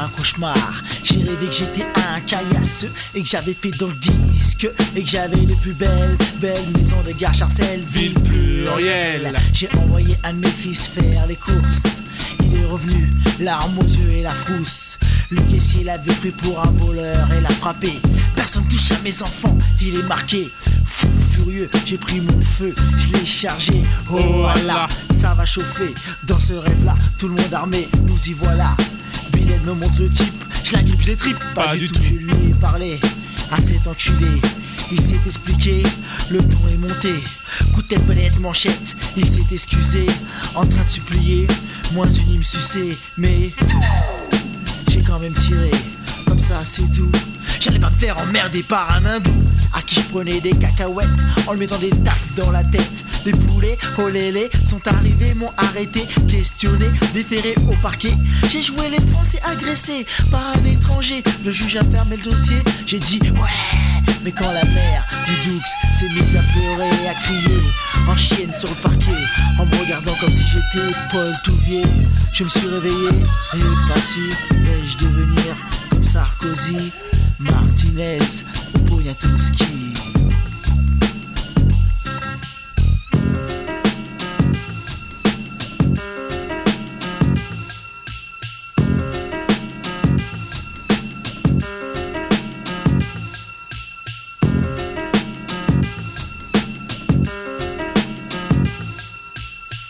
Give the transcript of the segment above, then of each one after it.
un cauchemar. J'ai rêvé que j'étais un caillasseux et que j'avais fait dans le disque et que j'avais les plus belles, belles maisons de gare Charcel, ville plurielle. J'ai envoyé un de mes fils faire les courses. Il est revenu, l'arme aux yeux et la frousse. Le caissier l'avait pris pour un voleur et l'a frappé. Personne touche à mes enfants, il est marqué. Fou furieux, j'ai pris mon feu, je l'ai chargé. Oh Allah, ça va chauffer. Dans ce rêve-là, tout le monde armé, nous y voilà. Me montre le type, je la grippe, je les tripe. Pas, du, tout. je lui ai parlé à cet enculé. Il s'est expliqué, le ton est monté. Coup de tête, bonnette, manchette, il s'est excusé. En train de supplier, moins une me sucer. Mais j'ai quand même tiré, comme ça c'est tout. J'allais pas me faire emmerder par un hindou à qui je prenais des cacahuètes en lui mettant des tapes dans la tête. Les poulets, oh les sont arrivés, m'ont arrêté, questionné, déféré au parquet. J'ai joué les Français agressés par un étranger. Le juge a fermé le dossier. J'ai dit ouais, mais quand la mère du Doux s'est mise à pleurer et à crier en chienne sur le parquet, en me regardant comme si j'étais Paul Touvier, je me suis réveillé et pas si vais-je devenir comme Sarkozy, Martinez ou Poniatowski.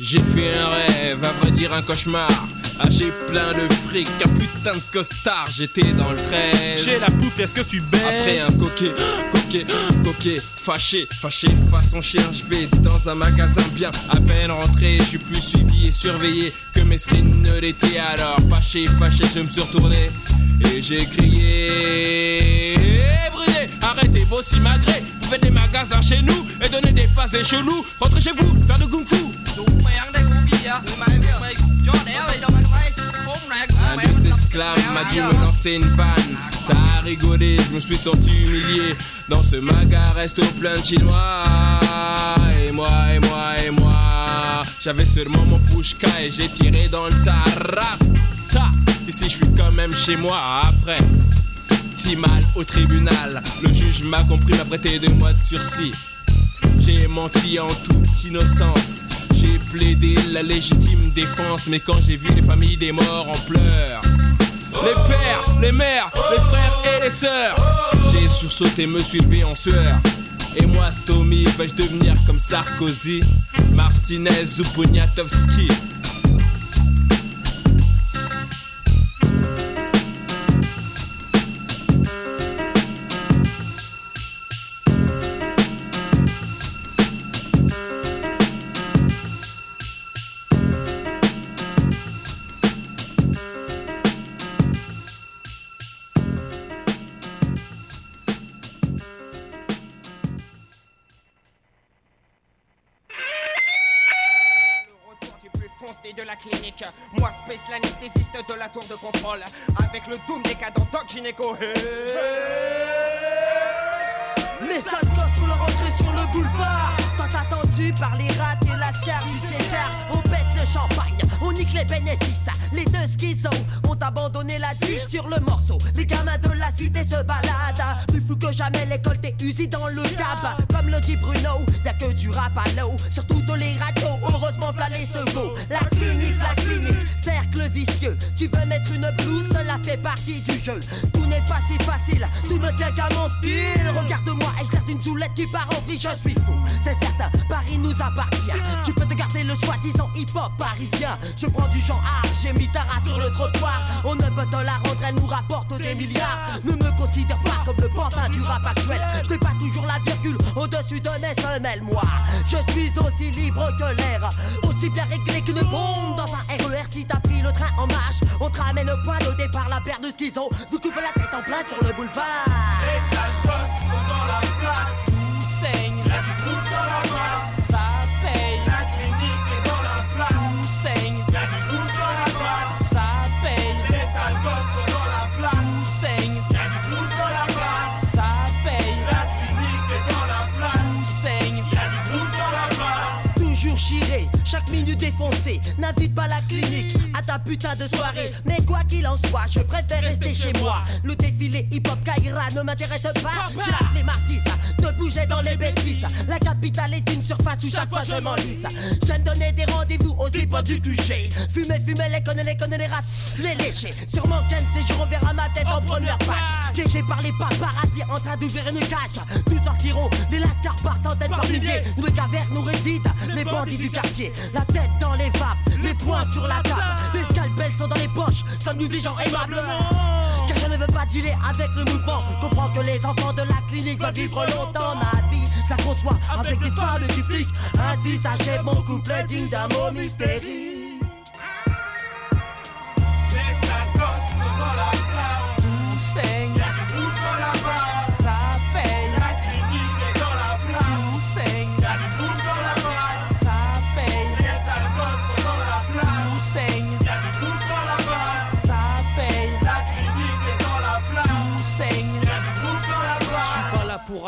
J'ai fait un rêve, à vrai dire un cauchemar. Ah, j'ai plein de fric, un putain de costard, j'étais dans le train. J'ai la poupe, est-ce que tu baises Après un coquet, coquet, coquet, fâché, fâché, façon chien, je vais dans un magasin bien. À peine rentré, je suis plus suivi et surveillé que mes screens ne l'étaient alors. Fâché, fâché, je me suis retourné et j'ai crié. Eh, brûlé, arrêtez vos simagrées, vous faites des magasins chez nous et donnez des phases et chelous. Rentrez chez vous, faire de kung fu. Un des esclaves m'a dit me lancer une vanne. Ça a rigolé, je me suis senti humilié. Dans ce maga resto plein de chinois. Et moi, et moi, et moi. J'avais seulement mon pushka et j'ai tiré dans le tarap. Ta. Ici, je suis quand même chez moi après. Si mal au tribunal, le juge m'a compris, m'a prêté deux mois de sursis. J'ai menti en toute innocence. Plaidé la légitime défense, mais quand j'ai vu les familles des morts en pleurs, les pères, les mères, les frères et les sœurs, j'ai sursauté, me suis levé en sueur. Et moi, Stomy, vais-je devenir comme Sarkozy, Martinez ou Poniatowski? Bruno, y'a que du rap à l'eau. Sur toutes les radios, heureusement v'là les secours. La clinique, la clinique, cercle vicieux. Tu veux mettre une blouse, cela fait partie du jeu. Tout n'est pas si facile, tout ne tient qu'à mon style. Regarde-moi et je une soulette qui part en vrille, je suis fou. C'est certain, Paris nous appartient. Tu peux te garder le soi-disant hip-hop parisien. Je prends du genre art, j'ai mis ta sur le trottoir. On ne peut te la rendre, elle nous rapporte des milliards. Ne me considère pas comme le pantin du rap actuel. Je n'ai pas toujours la virgule au-dessus de mes Moi, je suis aussi libre que l'air. Aussi bien réglé qu'une bombe dans un RER Si t'as le train en marche On te ramène le poil au départ, la paire de schizo Vous coupez la tête en plein sur le boulevard. Les sales sont dans la place. Putain de soirée. Mais quoi qu'il en soit, je préfère rester chez moi. Le défilé hip-hop Kaira ne m'intéresse pas. J'ai appelé Martis de bouger dans les bêtises. La capitale est une surface où chaque fois je m'enlise. J'aime donner des rendez-vous aux hip du QG. Fumer, fumer, les connes, les connes, les rats, les lécher. Sûrement qu'un de ces jours on verra ma tête en première page. Piégé par les paparazzi en train d'ouvrir une cage. Nous sortirons des lascars par centaines, par milliers. Nous les cavernes nous résident les bandits du quartier. La tête dans les vapes, les poings sur la table. Scalpels sont dans les poches, sommes-nous des gens aimablement Car je ne veux pas dealer avec le mouvement. Comprends que les enfants de la clinique veulent vivre longtemps. Ma vie, ça conçoit avec des femmes et du flic. Ainsi s'achève mon couplet digne d'un mot mystérieux.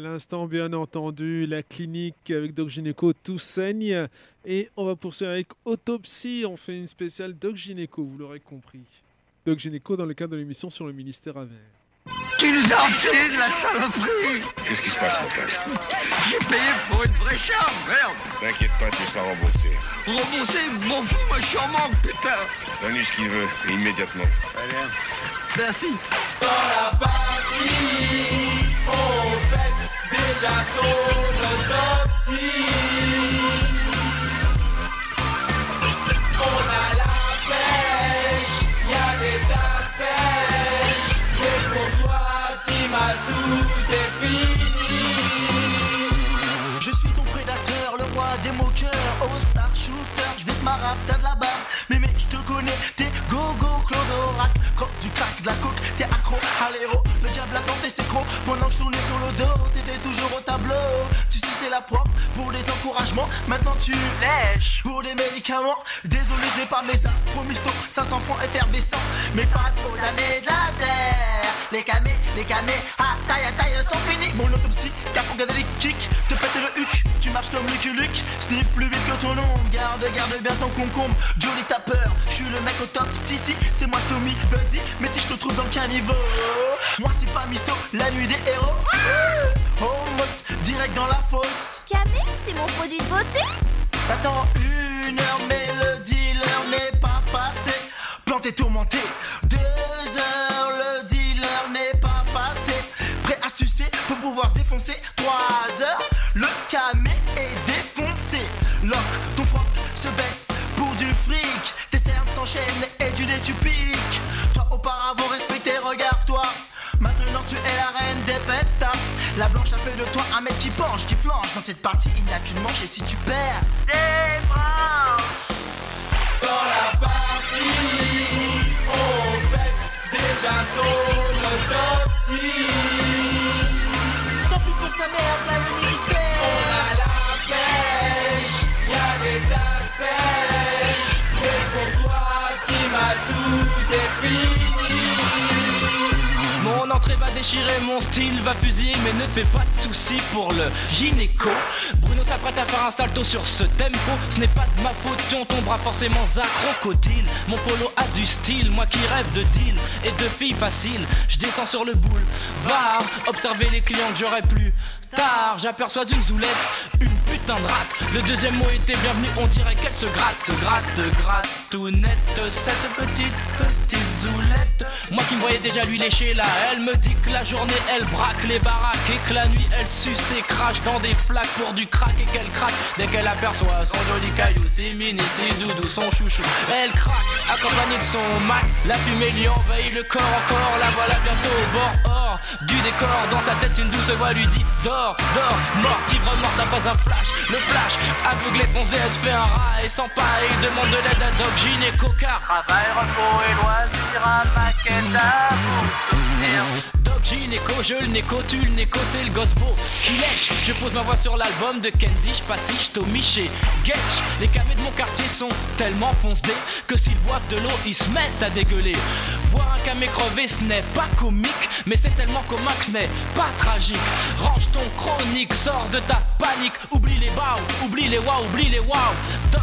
À l'instant, bien entendu, la clinique avec Doc Gynéco, tout saigne. Et on va poursuivre avec Autopsie. On fait une spéciale Doc Gynéco, vous l'aurez compris. Doc Gynéco dans le cadre de l'émission sur le ministère à verre. Qui nous a enfilé de la saloperie Qu'est-ce qui se passe, mon frère? J'ai payé pour une vraie charge, merde T'inquiète pas, tu seras remboursé. Remboursé, m'en fous, moi je suis en manque, putain Donne-lui ce qu'il veut, immédiatement. Merci Dans la partie, on fait déjà ton autopsie. On a la pêche, y a des tasses pêche. Mais pour toi, Tima, tout est fini. Je suis ton prédateur, le roi des moqueurs, oh star shooter, je vais te marave, t'as de la barbe, mais mais je te connais, du crack, de la coke, t'es accro à le diable a planté ses crocs, pendant que je tournais sur le dos, t'étais toujours au tableau, tu suçais la poire pour des encouragements, maintenant tu lèches pour des médicaments, désolé je n'ai pas mes as, promisto, 500 francs effervescents, mais passe aux damnés de la terre, les camés, les camés, à taille à taille sont finis, mon autopsie, capot garder les kicks, te pète le huc, tu marches comme Lucky Luke, sniff plus vite que ton ombre, garde, garde bien ton concombre, Johnny t'as peur, je suis le mec au top, si si, c'est moi Stomy, Buddy, mais si je te trouve dans le caniveau, moi c'est pas Misto, la nuit des héros, Homos, direct dans la fosse, Camille, c'est mon produit de beauté. Attends une heure, mais le dealer n'est pas passé. Planté, tourmenté. Deux pouvoir se défoncer. Trois heures, le camé est défoncé. Lock, ton froc se baisse pour du fric. Tes cernes s'enchaînent et du nez tu piques. Toi auparavant respecté, regarde-toi. Maintenant tu es la reine des pétards La blanche a fait de toi un mec qui penche, qui flanche Dans cette partie il n'y a qu'une manche et si tu perds Des Dans la partie, on fait déjà ton autopsie. Le On a la pêche, y a des tasses déchirer mon style, va fusiller, mais ne fais pas de soucis pour le gynéco. Bruno s'apprête à faire un salto sur ce tempo. Ce n'est pas de ma faute, on tombera forcément à crocodile. Mon polo a du style, moi qui rêve de deal et de filles faciles. Je descends sur le boule, va observer les clients que j'aurais plus tard. J'aperçois une zoulette, une putain de rate. Le deuxième mot était bienvenu, on dirait qu'elle se gratte, gratte, gratte, tout net. Cette petite, petite zoulette. Moi qui me voyais déjà lui lécher là, elle me dit que la journée elle braque les baraques et que la nuit elle suce et crache dans des flaques pour du crack et qu'elle craque dès qu'elle aperçoit son joli caillou, si mini, si doudou, son chouchou. Elle craque, accompagnée de son Mac. La fumée lui envahit le corps encore, la voilà bientôt au bord hors du décor. Dans sa tête, une douce voix lui dit Dors, dors, mort, ivre mort, t'as pas un flash. Le flash, aveuglé, foncé, elle se fait un rat et sans paille. Demande de l'aide à Doc Gynéco car Travail, repos et loisirs, un paquet d'amour souvenir. Gynéco, je néco, tu néco, c'est le beau qui lèche. Je pose ma voix sur l'album de Kenzie, je passiche, Tommy chez Getch. Les camés de mon quartier sont tellement foncés que s'ils boivent de l'eau, ils se mettent à dégueuler. Voir un camé crever, ce n'est pas comique, mais c'est tellement commun que ce n'est pas tragique. Range ton chronique, sors de ta panique, oublie les baos, oublie les wow, oublie les wow. Doc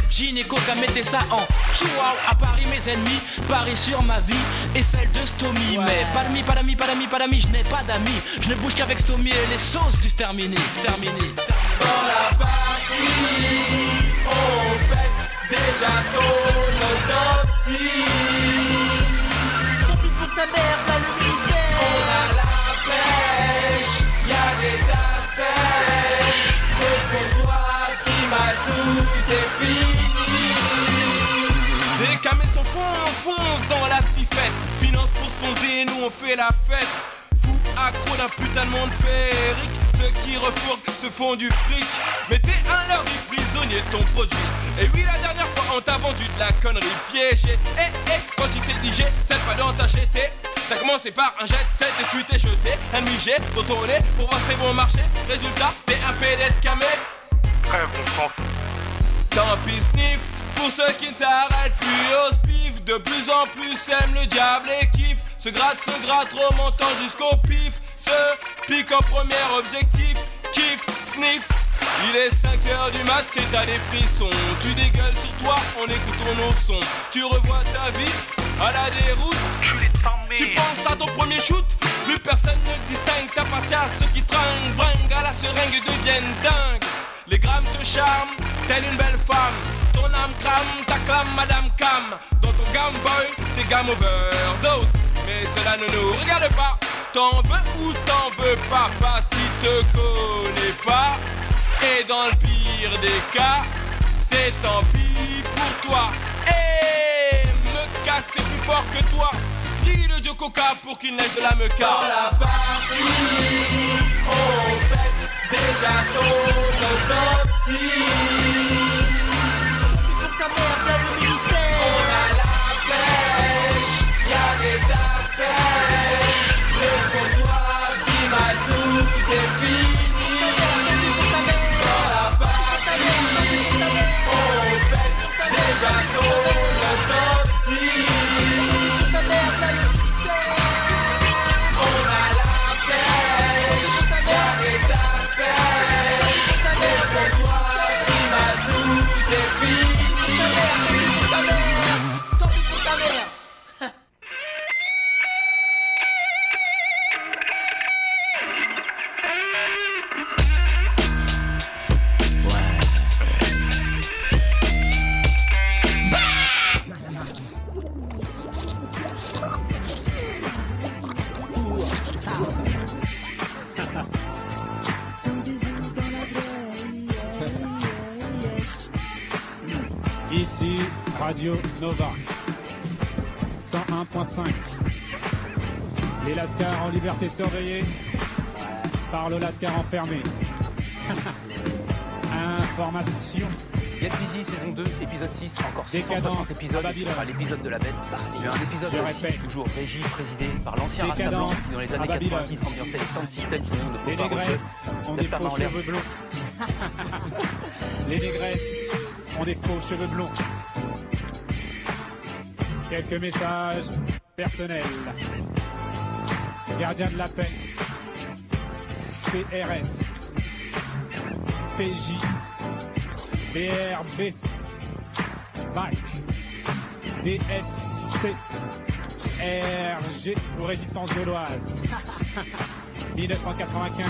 qu'a mettez ça en chihuahua. À Paris, mes ennemis, Paris sur ma vie et celle de Stomy. Mais pas d'amis, pas d'amis, je n'ai pas d'amis. Je ne bouge qu'avec Stomy et les sauces du terminé, terminé. Dans la partie, on fait déjà ton autopsie. Tant pis pour ta mère, là le mystère. On a la pêche, y'a des tasses. Mais pour toi, Tima, tout est fini. Les camés sont fonce, fonce dans la stiffette. Finance pour se foncer, nous on fait la fête. Accro d'un putain de monde féerique. Ceux qui refourguent se font du fric. Mais t'es un leur du prisonnier de ton produit. Et oui, la dernière fois on t'a vendu de la connerie piégée. Eh, eh, quand tu t'es digé, cette fois dans ta GT. T'as commencé par un jet set et tu t'es jeté un jet dans ton nez pour voir si t'es bon marché. Résultat, t'es un PD de camé. Crève, on s'en fout. Tant pis sniff pour ceux qui ne s'arrêtent plus. Au spif De plus en plus aiment le diable et kiff Se gratte, se gratte, remontant jusqu'au pif. Se pique en premier objectif Kiff, sniff. Il est 5h du mat et t'as des frissons. Tu dégueules sur toi en écoutant nos sons Tu revois ta vie à la déroute. Tu penses à ton premier shoot. Plus personne ne distingue T'appartiens à ceux qui tringuent Bringue à la seringue deviennent dingues les grammes te charment, telle une belle femme. Ton âme crame, t'acclame Madame Cam. Dans ton Game Boy, t'es game overdose. Mais cela ne nous regarde pas. T'en veux ou t'en veux pas, pas si te connais pas. Et dans le pire des cas, c'est tant pis pour toi. Et me casser plus fort que toi. Prie le Dieu Coca pour qu'il neige de la meca. Dans la partie, on fait déjà ton autopsie. Pour ta mère, là le mystère. La pêche, y'a des tasses enfermé. Information. Get Busy saison 2, épisode 6, encore Décadence 660 épisodes, et ce sera l'épisode de la bête. Mais un épisode Je 6 répète. toujours régi, présidé par l'ancien Rasta Blanc qui dans les à années Babylone. 86 ambiançait les sound systems sous le nom de négresses ont Lève des ta main faux en l'air. cheveux blonds. Les négresses ont des faux cheveux blonds. Quelques messages personnels. Gardien de la paix. PRS, PJ, BRB, BAC, DST, RG pour résistance gauloise. 1995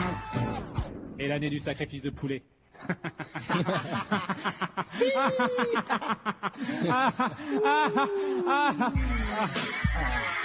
et l'année du sacrifice de poulet.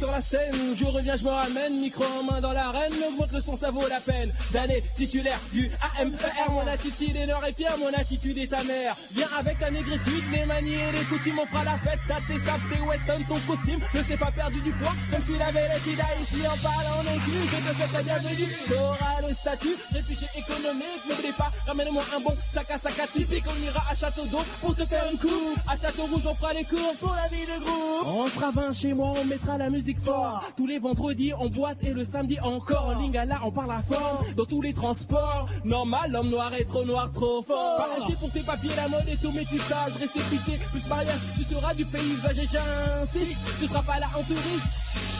Sur la scène, je reviens, je me ramène, micro en main dans l'arène, augmente le son, ça vaut la peine. D'année titulaire du AMPR, mon attitude est nord et fière, mon attitude est ta mère. Viens avec ta négritude, les manies et les coutumes, on fera la fête, t'as tes sables, tes western, ton costume, ne s'est pas perdu du poids, comme s'il avait les sida ici en parlant inclus, je te souhaite la bienvenue. T'auras le statut, réfugié économique, n'oubliez pas, ramène-moi un bon sac à sac à typique, on ira à Château d'eau pour te faire une coupe. À Château Rouge, on fera les courses pour la vie de groupe. On fera 20 chez moi, on mettra la musique fort. Tous les vendredis, on boite et le samedi encore. En lingala, on parle à fort. Dans tous les transports, normal, l'homme noir est trop noir, trop fort. Pareil pour tes papiers, la mode et tout métissage. Rester pissé, plus mariage, tu seras du paysage et j'insiste. Tu seras pas là en touriste.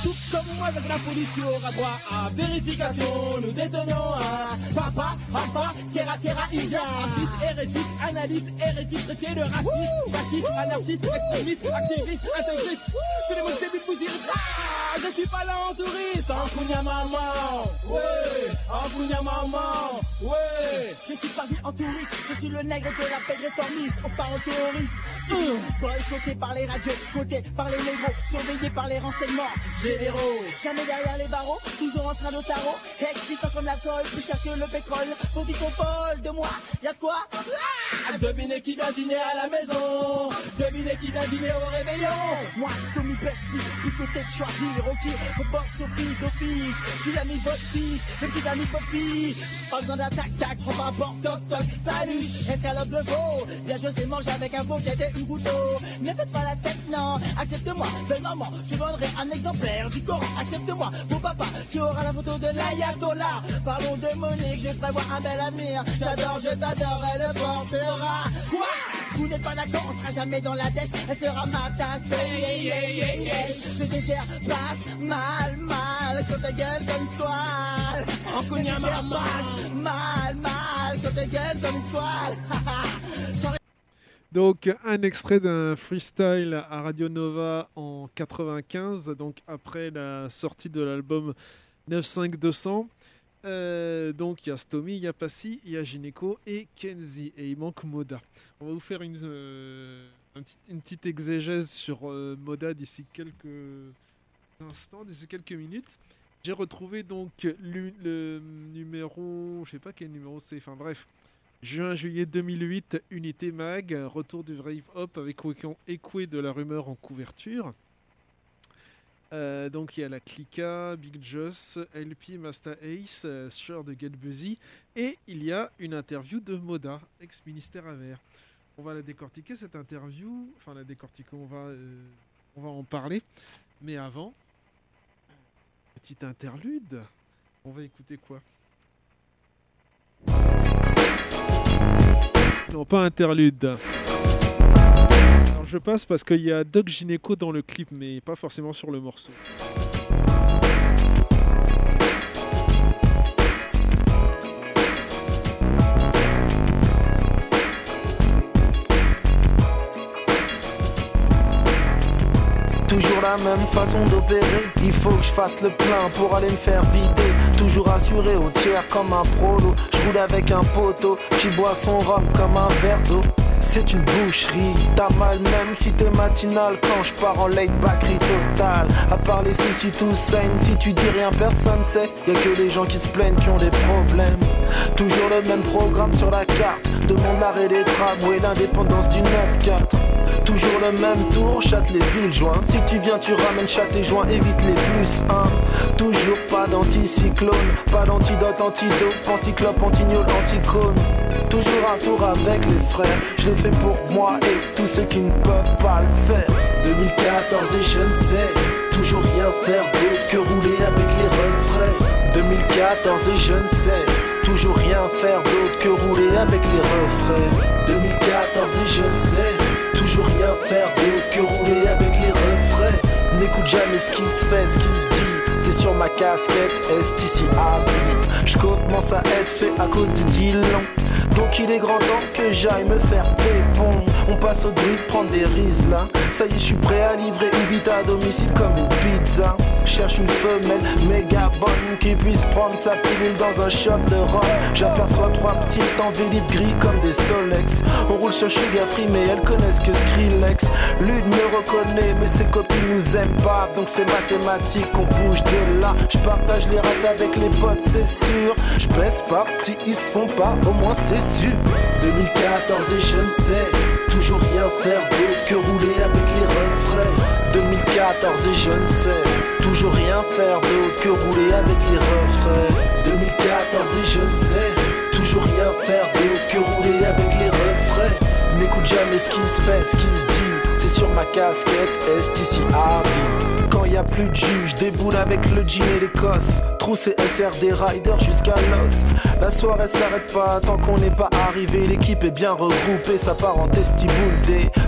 Tout comme moi avec la police, tu auras droit à vérification. Nous détenons un papa, papa, Sierra, Sierra, India. Artiste, hérétique, analyste, hérétique, traité de raciste, fasciste, anarchiste, extrémiste, activiste, intégriste. Tous les mots dire, ah, je suis pas là en touriste. En Kounia maman, ouais, en Kounia maman, ouais. Je ne suis pas venu en touriste, je suis le nègre de la paix réformiste, on part en terroriste. Hum, Boycotté par les radios, côté par les négros, surveillé par les renseignements généraux. Jamais derrière les barreaux, toujours en train de tarot, excitant comme l'alcool, plus cher que le pétrole. Faut qu'ils sont folles de moi, y'a quoi? Ah, Devinez qui vient dîner à la maison Devinez qui vient dîner au réveillon Moi, c'est Tommy Petit, il faut peut-être choisir, ok, au box office d'office. L'as mis votre fils, t'as mis votre fille. Pas besoin d'attaque, tac, on va bord, toc, toc, salut. Escalope de veau, bien je sais manger avec un veau qui était une couteau. Ne faites pas la tête, non, accepte-moi, belle maman, je vendrai un exemplaire du Coran, accepte-moi, beau papa, tu auras la photo de l'ayatollah. Parlons de Monique, je prévois un bel avenir. J'adore, je t'adore, elle le portera. Quoi? Vous n'êtes pas d'accord, on sera jamais dans la dèche, elle sera ma tasse de yeah, yeah, yeah, yeah. Ce mal, mal, passe mal, mal, quand ta gueule comme une squale. Sans Donc un extrait d'un freestyle à Radio Nova en 95, donc après la sortie de l'album 95200. Euh, donc il y a Stomy, il y a Passy, il y a Gineco et Kenzie et il manque Moda. On va vous faire une, euh, une petite exégèse sur euh, Moda d'ici quelques d'ici quelques minutes. J'ai retrouvé donc le numéro, je sais pas quel numéro c'est, enfin bref, Juin-juillet 2008, Unité Mag, retour du Rave Hop avec Écoué de la rumeur en couverture. Euh, donc il y a la Clica, Big Joss, LP, Master Ace, Sure de Get Busy, et il y a une interview de Moda, ex-ministère amer. On va la décortiquer cette interview, enfin la décortiquer, on va, euh, on va en parler, mais avant, petite interlude, on va écouter quoi? Non, pas interlude. Alors je passe parce qu'il y a Doc Gineco dans le clip, mais pas forcément sur le morceau. La même façon d'opérer. Il faut que je fasse le plein pour aller me faire vider. Toujours assuré au tiers comme un prolo. Je roule avec un poteau qui boit son rhum comme un verre d'eau. C'est une boucherie, t'as mal même si t'es matinal quand je pars en late backery total. À part les soucis tout saigne, si tu dis rien personne sait. Y a que les gens qui se plaignent qui ont des problèmes. Toujours le même programme sur la carte. Demande l'arrêt des tramways, l'indépendance du 9-4. Toujours le même tour, Châtelet-Ville, joint. Si tu viens, tu ramènes chat et joint, évite les plus, hein. Toujours pas d'anticyclone, pas d'antidote, antidote, anticlope, antignol, anticône. Toujours un tour avec les frères, je l'ai fait pour moi et tous ceux qui ne peuvent pas le faire. 2014 et je ne sais toujours rien faire d'autre que rouler avec les refrains. 2014 et je ne sais toujours rien faire d'autre que rouler avec les refrains. 2014 et je ne sais toujours rien faire d'autre que rouler avec les refrains. N'écoute jamais ce qui se fait, ce qui se dit. C'est sur ma casquette, est ici à. Je commence à être fait à cause du deal. Donc il est grand temps que j'aille me faire pépon. On passe au druide prendre des rises là. Ça y est, je suis prêt à livrer une bite à domicile comme une pizza. Cherche une femelle méga bonne qui puisse prendre sa pilule dans un shop de rhum. J'aperçois trois petites en vélite gris comme des Solex. On roule sur Sugar Free, mais elles connaissent que Skrillex. L'une me reconnaît, mais ses copines nous aiment pas. Donc c'est mathématique, on bouge de là. Je partage les rats avec les potes, c'est sûr. Je baisse pas, si ils se font pas, au moins c'est sûr. 2014 et je ne sais toujours rien faire d'autre que rouler avec les refrains. 2014 et je ne sais toujours rien faire d'autre que rouler avec les refrains. 2014 et je ne sais toujours rien faire d'autre que rouler avec les refrains. N'écoute jamais ce qui se fait, ce qui se dit. C'est sur ma casquette, est ici. Y a plus de juge, déboule avec le jean et l'Écosse. Trousse et SRD Rider jusqu'à l'os. La soirée s'arrête pas tant qu'on n'est pas arrivé. L'équipe est bien regroupée, ça part en testiboule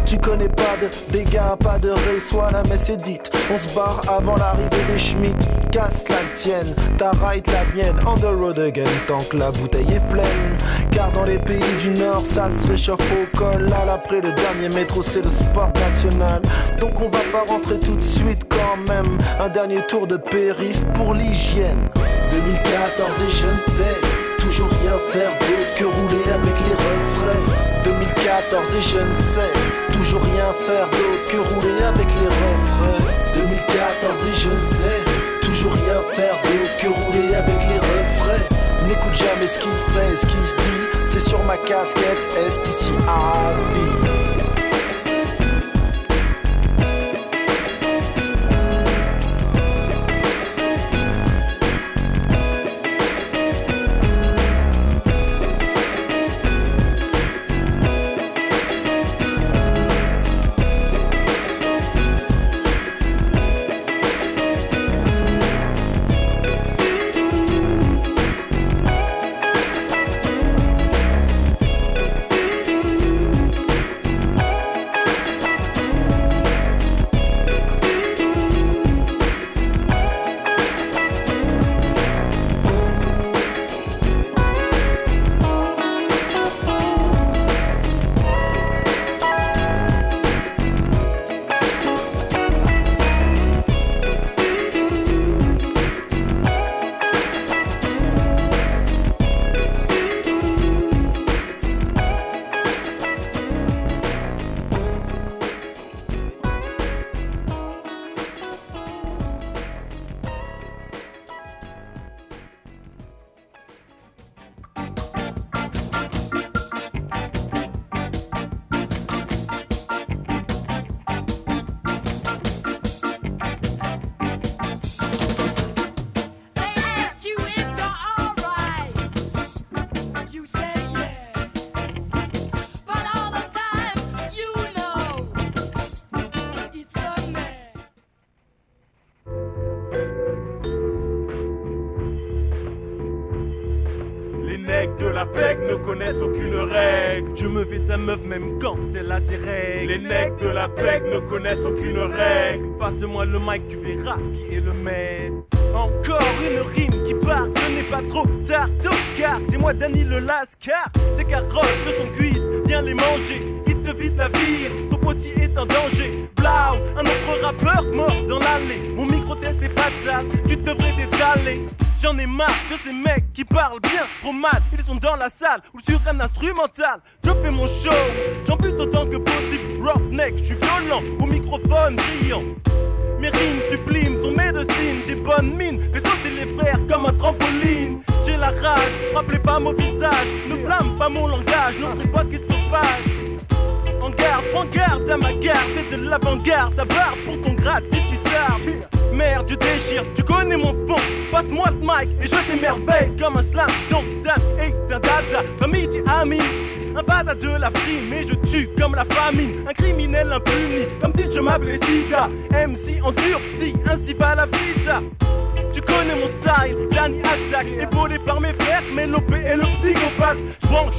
Tu connais pas de dégâts, pas de ré, soit la messe est dite. On se barre avant l'arrivée des Schmitt. Casse la tienne, ta ride la mienne. On the road again tant que la bouteille est pleine. Car dans les pays du Nord, ça se réchauffe au col. Là, après le dernier métro, c'est le sport national. Donc on va pas rentrer tout de suite quand même. Un dernier tour de périph' pour l'hygiène. 2014 et je ne sais toujours rien faire d'autre que rouler avec les refrains. 2014 et je ne sais toujours rien faire d'autre que rouler avec les refrains. 2014 et je ne sais toujours rien faire d'autre que rouler avec les refrains. N'écoute jamais ce qui se fait, ce qui se dit. C'est sur ma casquette, est ici à vie? Ses règles. Les mecs de la PEC ne connaissent aucune règle. Passe-moi le mic, tu verras qui est le maître. Encore une rime qui part, ce n'est pas trop tard, car c'est moi Danny le Lascar. Tes carottes ne sont cuites, viens les manger, il te vide la vie, ton potier est en danger. Blau, un autre rappeur mort dans l'allée. Mon micro test est fatal, tu devrais détaler. J'en ai marre de ces mecs qui parlent bien trop mal. Ils sont dans la salle ou sur un instrumental. Je fais mon show, comme trampoline. J'ai la rage, rappelez pas mon visage, ne blâme pas mon langage, notre époque est sauvage. En garde, prends garde à ma garde, c'est de l'avant-garde, ta barre pour ton grade si tu tardes. Merde, je déchire, tu connais mon fond. Passe-moi le mic et je t'émerveille comme un slam. Donc, dan et ta data, comme il dit Ami. Un bada de la frime, mais je tue comme la famine. Un criminel impuni, comme si je m'appelais Sida. MC endurci, ainsi va la pizza. Épaulé par mes frères, Mélopé et le psychopathe.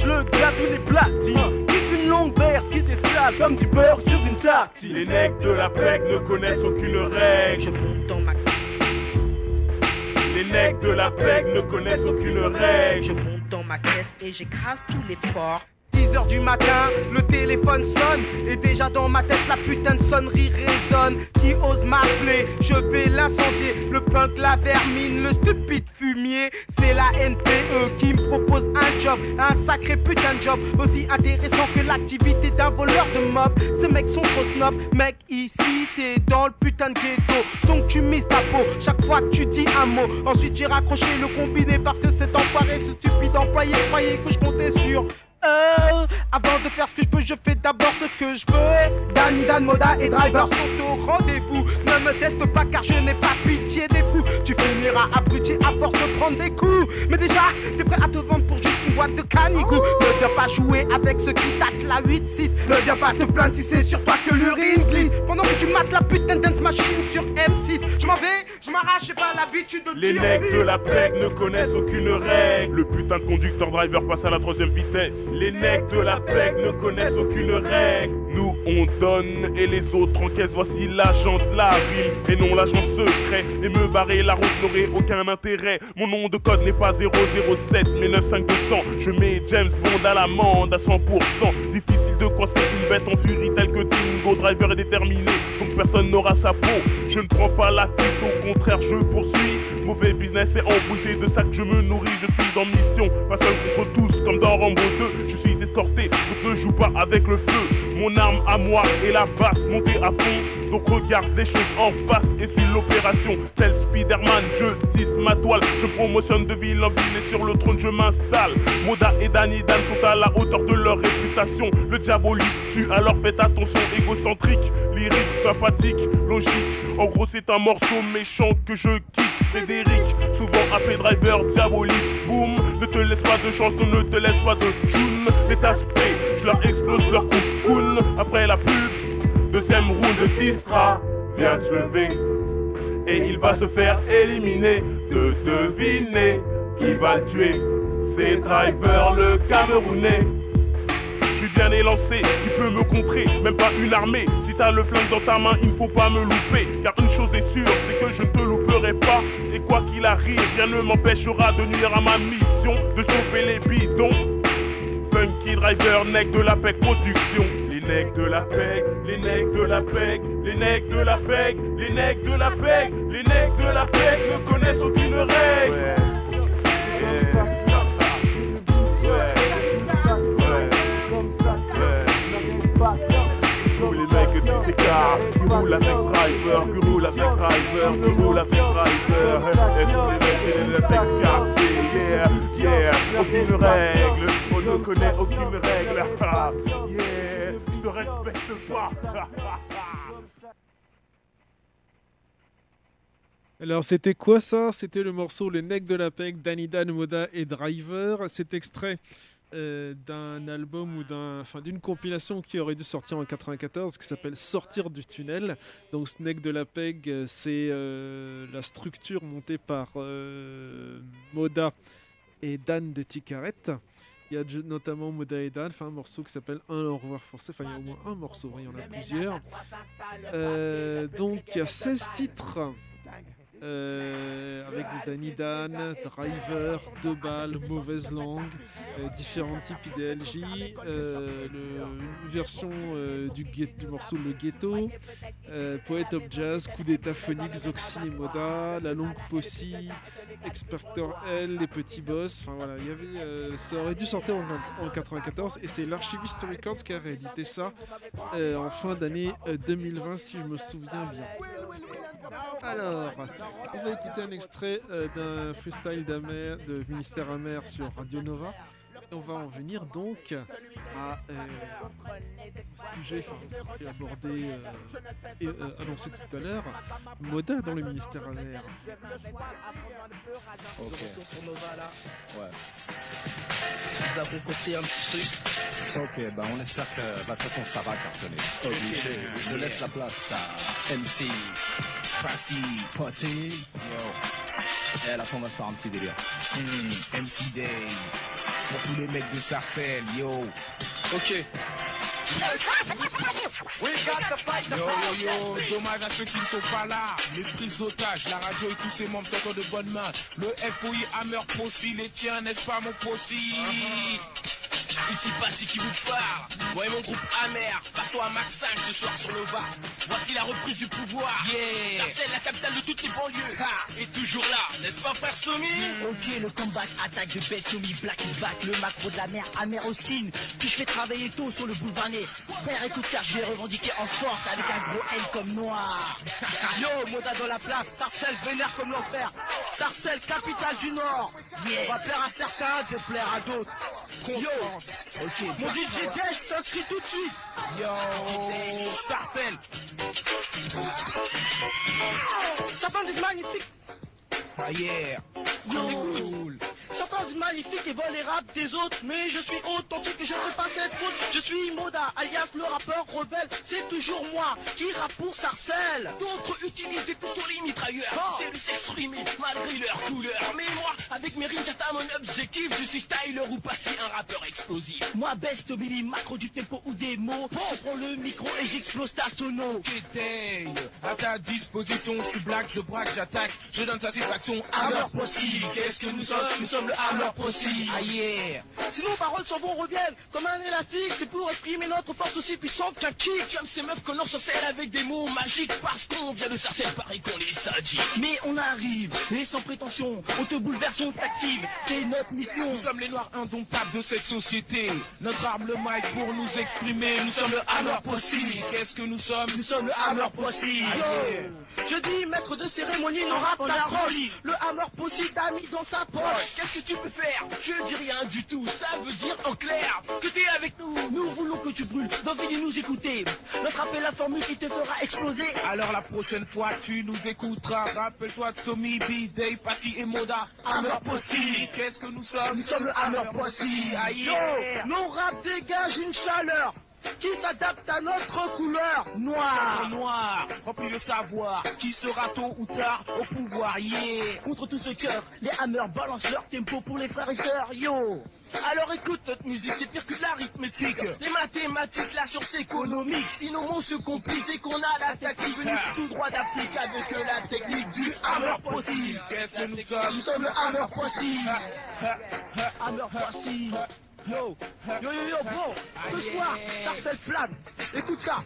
Je le gars tous les platines longues verses qui s'étalent comme du beurre sur une tartine. Les necks de la PEC ne connaissent aucune règle. Je monte dans ma les necks de la PEC ne connaissent aucune règle. Je monte dans ma caisse et j'écrase tous les porcs. 10h du matin, le téléphone sonne. Et déjà dans ma tête la putain de sonnerie résonne. Qui ose m'appeler? Je vais l'incendier. Le punk, la vermine, le stupide fumier. C'est la NPE qui me propose un job. Un sacré putain de job. Aussi intéressant que l'activité d'un voleur de mob. Ces mecs sont trop snob Mec ici t'es dans le putain de ghetto. Donc tu mises ta peau. Chaque fois que tu dis un mot. Ensuite j'ai raccroché le combiné Parce que cet enfoiré, ce stupide employé Croyait que je comptais sur euh, avant de faire ce que je peux, je fais d'abord ce que je veux. Danny, Dan, Moda et Driver sont au rendez-vous. Ne me teste pas car je n'ai pas pitié des fous. Tu finiras abruti à force de prendre des coups. Mais déjà, t'es prêt à te vendre pour juste une boîte de canigou. Ne viens pas jouer avec ceux qui tâtent la 8-6. Ne viens pas te plaindre si c'est sur toi que l'urine glisse. Pendant que tu mates la putain dance machine sur M6. Je m'en vais, je m'arrache, j'ai pas l'habitude de Les mecs de la PEC ne connaissent aucune règle. Le putain de conducteur driver passe à la troisième vitesse. Les necks de la PEC ne connaissent aucune règle. Nous on donne et les autres encaissent. Voici l'agent de la ville et non l'agent secret. Et me barrer la route n'aurait aucun intérêt. Mon nom de code n'est pas 007 mais 95200. Je mets James Bond à l'amende à 100%. Difficile de coincer une bête en furie telle que Dingo. Driver est déterminé donc personne n'aura sa peau. Je ne prends pas la fuite, au contraire je poursuis. Mauvais business et embrouillé de ça que je me nourris. Je suis en mission, pas seul contre tous comme dans Rambo 2. Je suis escorté, donc ne joue pas avec le feu. Mon arme à moi est la basse montée à fond. Donc regarde les choses en face et suis l'opération. Tel Spider-Man, je tisse ma toile. Je promotionne de ville en ville et sur le trône je m'installe. Moda et Danny Dan sont à la hauteur de leur réputation. Le diabolique tue, alors faites attention, égocentrique, lyrique, sympathique, logique. En gros, c'est un morceau méchant que je quitte. Frédéric, souvent appelé driver diabolique. Boum, ne te laisse pas de chance, ne te laisse pas de choune. Les taspés, je leur explose leur cocoon. Après la pub, deuxième round de Sistra vient de se lever. Et il va se faire éliminer. De deviner qui va tuer. C'est Driver le Camerounais. Bien élancé, qui peut me contrer, même pas une armée. Si t'as le flingue dans ta main, il ne faut pas me louper. Car une chose est sûre, c'est que je te louperai pas. Et quoi qu'il arrive, rien ne m'empêchera de nuire à ma mission, de stopper les bidons. Funky Driver, neck de la PEC production. Les necks de la PEC, les necks de la PEC, les necks de la PEC, les necks de la PEC, les necks de la PEC ne connaissent aucune règle. TK qui roulent avec driver, qui roulent avec driver, qui roulent avec driver. Et les mecs la quartier, yeah, yeah, aucune règle, on ne connaît aucune règle. Yeah, je te respecte pas. Alors c'était quoi ça C'était le morceau Le Nec de la PEC, Danny Dan, Moda et Driver. C'est extrait euh, d'un album ou d'un, enfin, d'une compilation qui aurait dû sortir en 94 qui s'appelle Sortir du tunnel. Donc Snake de la PEG, euh, c'est euh, la structure montée par Moda et Dan de Ticaret. Il y a notamment Moda et Dan, enfin un morceau qui s'appelle Un au revoir forcé, enfin il y a au moins un morceau, hein, il y en a plusieurs. Donc il y a 16 titres. Euh, avec Danny Dan, Driver, Deux balles, Mauvaise langue, euh, différents types IDLJ, euh, une version euh, du, morceau Le Ghetto, Poète of Jazz, Coup d'état phonique, Zoxy et Moda, La longue Possi, Expector L, Les petits boss, enfin voilà, il y avait, ça aurait dû sortir en, en 94 et c'est l'Archiviste Records qui a réédité ça en fin d'année euh, 2020 si je me souviens bien. Alors, on va écouter un extrait euh, d'un freestyle d'Amer, de Ministère Amer sur Radio Nova. Et on va en venir donc à euh, sujet enfin, qui est abordé euh, et euh, annoncé tout à l'heure, Moda dans le ministère Amer. Ok. Ouais. Nous avons compris un petit truc. Ok, bah on espère que bah, de toute façon ça va cartonner. Je laisse la place à MC Passy Pussy. Yo. Et à la fin on va se faire un petit délire. MC Day. Tous les mecs de Sarcelles, yo. Ok. Yo yo yo, dommage à ceux qui ne sont pas là. Les prises d'otages, la radio et tous ses membres sont de bonnes mains. Le FOI Hammer Possi, les tiens, n'est-ce pas mon Possi Ici Passy qui vous parle. Ouais, mon groupe amer. Passons à Max 5 ce soir sur le bar. Voici la reprise du pouvoir. Yeah. La capitale de toutes les banlieues. Ha. Et toujours là, n'est-ce pas, frère Stomy Ok, le comeback, attaque de Bestomi, Black is back, le macro de la mer, Amer Austin, qui fait travailler tôt sur le boulevard Né. Frère, écoute ça, je vais revendiquer en force avec un gros L comme noir. Yo, Moda dans la place, Sarcelles vénère comme l'enfer. Sarcelles, capitale du Nord. On va plaire à certains, de plaire à d'autres. Yo, mon DJ Dash s'inscrit tout de suite. Yo, Sarcelle. Certains disent magnifique. Ah yeah. Yo. Certains magnifique et volent les raps des autres, mais je suis authentique et je ne fais pas cette faute. Je suis Moda, alias le rappeur rebelle. C'est toujours moi qui rappe pour Sarcelle. D'autres utilisent des pistolets mitrailleurs. Oh. C'est de s'exprimer malgré leur couleur. Mais moi, avec mes rimes, j'atteins mon objectif. Je suis styler ou passer un rappeur explosif. Moi, best macro du tempo ou des mots. Je prends le micro et j'explose ta sono. Kéteil, à ta disposition, je suis black, je braque, j'attaque, je donne satisfaction à leur possible. Qu'est-ce que nous sommes? Nous sommes le Hammer possible. Ah yeah. Si nos paroles s'en vont, reviennent comme un élastique. C'est pour exprimer notre force aussi puissante qu'un kick. Comme ces meufs qu'on ensorcelle avec des mots magiques. Parce qu'on vient de Sarcelles, Paris, qu'on les sadique. Mais on arrive, et sans prétention, on te bouleverse, on t'active. C'est notre mission. Nous sommes les noirs indomptables de cette société. Notre arme le mic pour nous exprimer. Nous sommes le Hammer possible. Qu'est-ce que nous sommes? Nous sommes le Hammer possible. Je dis maître de cérémonie, non rap t'accroche. Le Hammer possible t'a mis dans sa poche. Qu'est-ce que tu peux faire Je dis rien du tout. Ça veut dire en clair que t'es avec nous. Nous voulons que tu brûles, donc venez nous écouter. Notre appel la formule qui te fera exploser. Alors la prochaine fois tu nous écouteras. Rappelle-toi de Tommy B, Dave, Passy et Moda. Hammer possible. Qu'est-ce que nous sommes? Nous sommes le Hammer. Yo, nos rap dégagent une chaleur qui s'adapte à notre couleur noire. Noir, rempli de savoir, qui sera tôt ou tard au pouvoir, yeah. Contre tout ce cœur, les hammers balancent leur tempo pour les frères et sœurs, yo. Alors écoute notre musique, c'est pire que l'arithmétique. Les mathématiques, la science économique. Si nos mots se compliquent, c'est qu'on a la tactique venue tout droit d'Afrique avec la technique du hammer possible. Qu'est-ce que nous sommes? Nous sommes le hammer possible. Hammer possible. Yo, yo, yo, yo, bon, ce soir, Sarcelle plane. Écoute ça.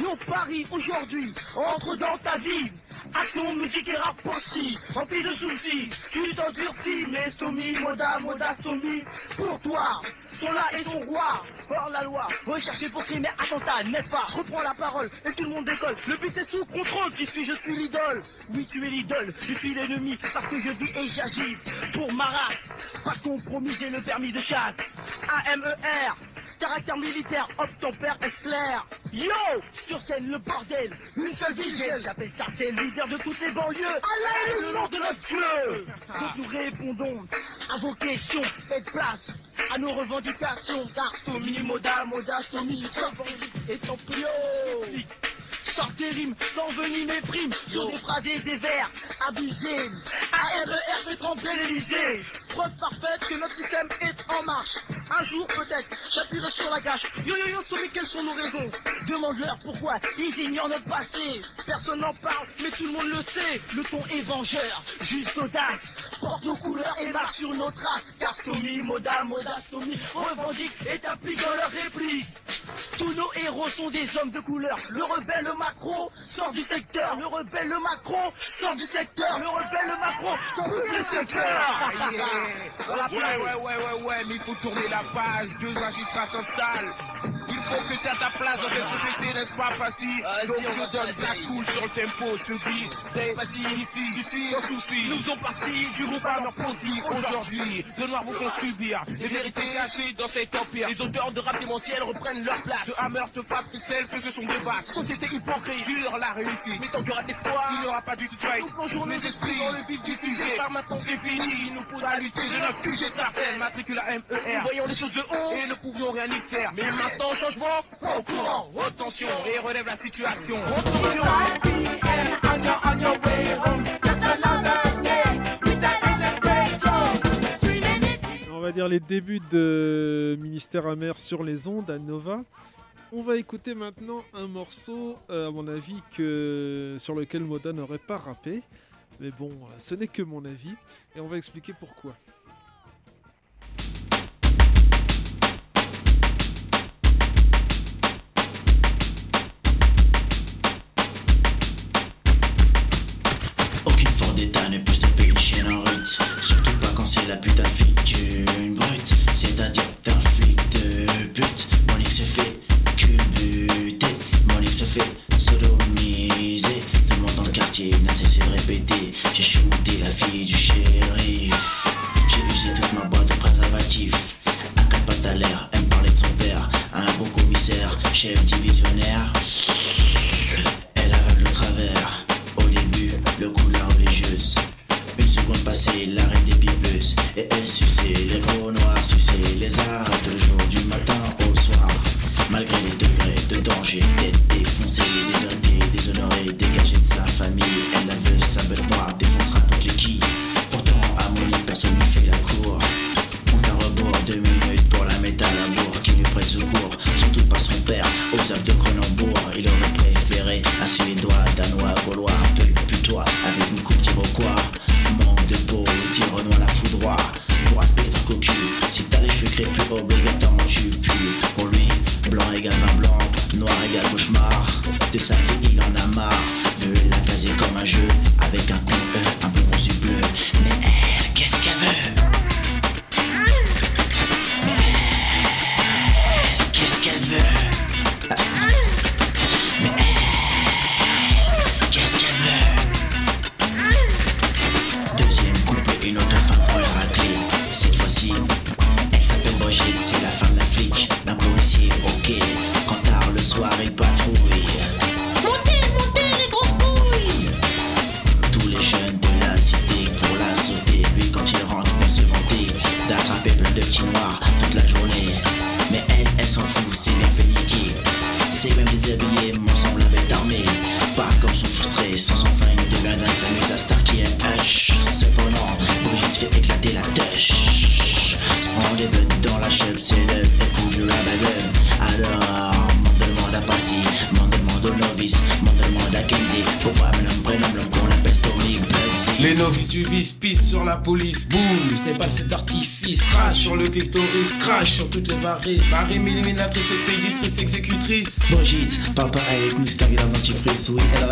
Yo, Paris, aujourd'hui, entre dans ta vie. Action, musique et rap possible, rempli de soucis. Tu t'endurcis, mais Stomy, Moda, Moda, Stomy, pour toi. Sont là et son roi, hors la loi, recherché pour crimer attentat, n'est-ce pas? Je reprends la parole et tout le monde décolle. Le but est sous contrôle, qui suis, je suis l'idole. Oui, tu es l'idole, je suis l'ennemi, parce que je vis et j'agis pour ma race. Pas de compromis, j'ai le permis de chasse. A-M-E-R, caractère militaire, hop, ton père est clair. Yo, sur scène, le bordel, une seule vision. J'appelle ça, c'est le leader de toutes les banlieues. Allah est le nom de notre Dieu. Donc nous répondons à vos questions. Faites place à nos revendications. Car Stomy, Moda, Moda, Stomy, et ton prio. Sort des rimes, t'envenime mes primes Sur des phrases et des vers abusés A-R-E-R fait trembler l'Elysée Preuve parfaite que notre système est en marche. Un jour peut-être, j'appuierai sur la gâche. Yo yo yo Stomy, quelles sont nos raisons? Demande-leur pourquoi, ils ignorent notre passé. Personne n'en parle, mais tout le monde le sait. Le ton est vengeur, juste audace. Porte nos couleurs et marche sur nos traces Car Stomy, Moda, Moda, Stomy Revendique et t'applique dans leur réplique. Tous nos héros sont des hommes de couleur. Le rebelle le macro sort du secteur. Le rebelle le macro sort du secteur. Le rebelle le macro coupe le secteur. Ouais, ouais, ouais, ouais, ouais, mais il faut tourner la page. Deux magistrats s'installent. Il faut que tu aies ta place dans cette société, n'est-ce pas, Passy? Vas-y, Donc je donne ça cool sur le tempo. Je te dis, Dave, Passy, ici, ici, sans souci. Nous sommes partis du groupe Hammer Posy aujourd'hui. De noirs vous font subir les vérités cachées dans cet empire. Les auteurs de rap démentiel reprennent leur place. De Hammer te frappe pixels, que ce sont des basses. Société hypocrite, Dure la réussite. mais tant qu'il y aura de l'espoir, Il n'y aura pas du tout de faille. nous plongeons nos esprits esprits dans le vif du sujet. Par maintenant, C'est fini, il nous faudra lutter activité de notre QG de Sarcelles, matricule à MER. Nous voyons les choses de haut et ne pouvions rien y faire. Mais maintenant, changement, au courant, retention et relève la situation. Retention. On va dire les débuts de Ministère Amer sur les ondes à Nova. On va écouter maintenant un morceau, euh, à mon avis, que, sur lequel Moda n'aurait pas rappé. Mais bon, euh, ce n'est que mon avis, et on va expliquer pourquoi. des tannes et plus de pays de chienne en rut. Surtout pas quand c'est la putain de fille d'une brute. C'est-à-dire d'un flic de pute. Mon X se fait culbuter. Mon X se fait sodomiser. Tout le monde dans le quartier n'a cessé de répéter. J'ai shooté la fille du shérif. J'ai usé toute ma boîte de préservatifs. Un quatre pattes à l'air, elle me parlait de son père. Un bon commissaire, chef divisionnaire. Barré, barré, éliminatrice, expéditrice, exécutrice. Brigitte, papa avec nous, c'est la dentifrice, oui, elle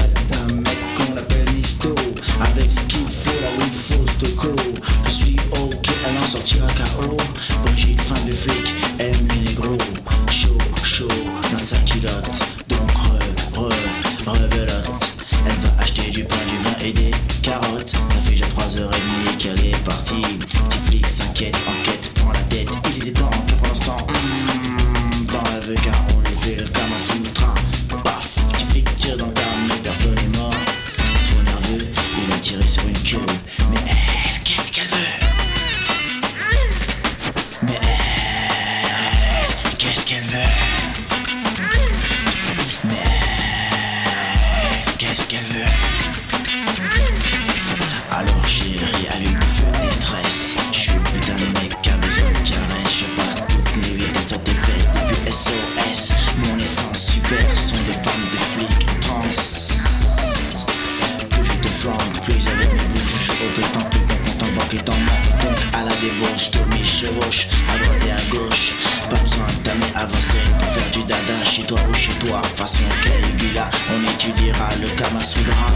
avancer pour faire du dada chez toi ou chez toi Façon Caligula, on étudiera le Kama Sudra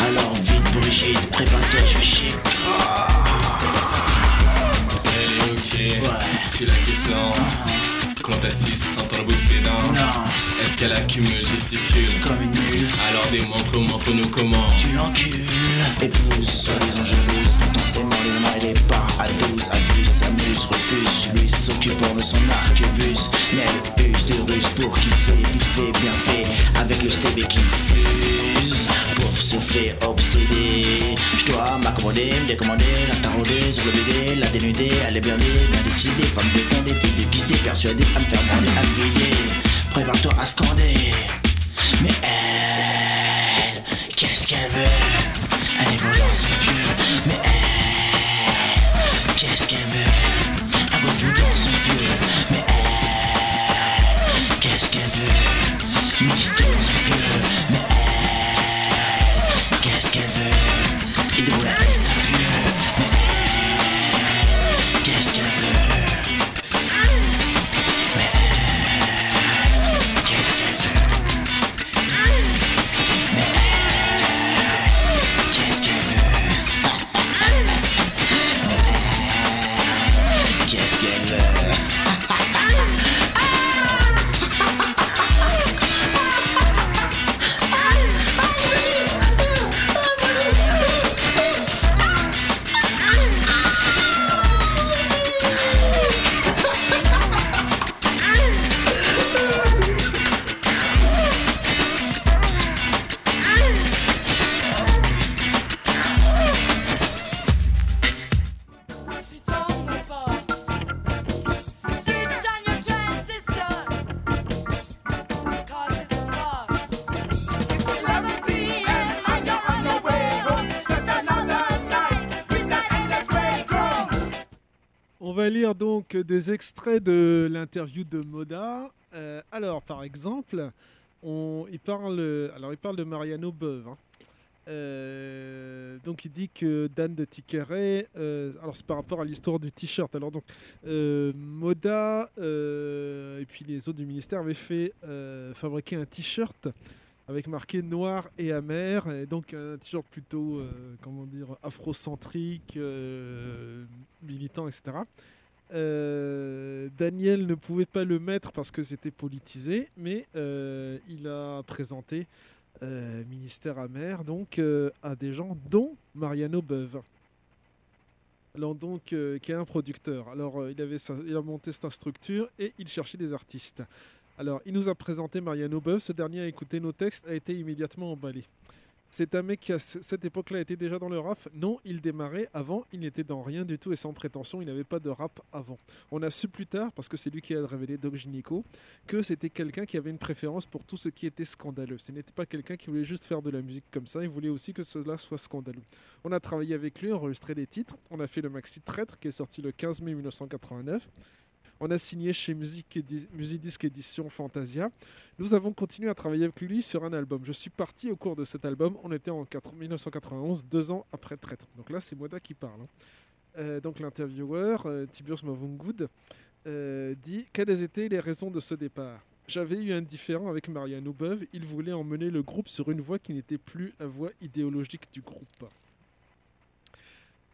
Alors vite Brigitte, prépare-toi, je vais Elle est ok, ouais. tu la questions Quand t'assises sans le bout de ses dents Est-ce qu'elle accumule, gesticule Comme une mule. Alors démontre, montre-nous comment. Tu l'encules. Épouse, sois des enjeux tes les mains et les pas à 12, abuse, s'amuse, refuse Lui s'occupant de son arquebuse. Mais le use de ruse pour kiffer Vite fait, bien fait, avec le stébé qui fuse. Pauvre se fait obséder. Je dois m'accommoder, me décommander La tarauder sur le bébé, la dénuder Elle est bien née, bien décidée Femme de temps, des filles de guider Persuadée à me faire bander, à me vider. Prépare-toi à scander. Mais elle, qu'est-ce qu'elle veut? Elle est dans ses pieds this can be des extraits de l'interview de Moda. Euh, alors, par exemple, on, il, parle, alors il parle de Mariano Beuve. hein. Euh, donc il dit que Dan de Tiqueret, euh, alors c'est par rapport à l'histoire du t-shirt. Alors donc euh, Moda et puis les autres du ministère avaient fait fabriquer un t-shirt avec marqué noir et amer, et donc un t-shirt plutôt, comment dire, afrocentrique, militant, etc. Euh, Daniel ne pouvait pas le mettre parce que c'était politisé, mais euh, il a présenté euh, Ministère amer donc à des gens dont Mariano Beuve. Donc, qui est un producteur. Alors, il, avait sa- il a monté sa structure et il cherchait des artistes. Alors, il nous a présenté Mariano Beuve. Ce dernier a écouté nos textes, a été immédiatement emballé. C'est un mec qui, à cette époque-là, était déjà dans le rap. Non, il démarrait avant, il n'était dans rien du tout et sans prétention, il n'avait pas de rap avant. On a su plus tard, parce que c'est lui qui a révélé Doc que c'était quelqu'un qui avait une préférence pour tout ce qui était scandaleux. Ce n'était pas quelqu'un qui voulait juste faire de la musique comme ça, il voulait aussi que cela soit scandaleux. On a travaillé avec lui, enregistré des titres. On a fait le maxi Traître qui est sorti le 15 mai 1989. On a signé chez Musique Musidisc Édition Fantasia. Nous avons continué à travailler avec lui sur un album. Je suis parti au cours de cet album. On était en 4 1991, deux ans après Traître. Donc là, c'est Moda qui parle. hein. Euh, donc l'intervieweur, euh, Tiburce euh, dit Quelles étaient les raisons de ce départ? J'avais eu un différend avec Mariano Beuve. Il voulait emmener le groupe sur une voie qui n'était plus la voie idéologique du groupe.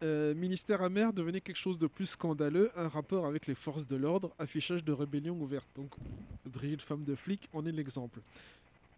Euh, ministère amer devenait quelque chose de plus scandaleux, un rapport avec les forces de l'ordre, affichage de rébellion ouverte. Donc, Brigitte, femme de flic, en est l'exemple.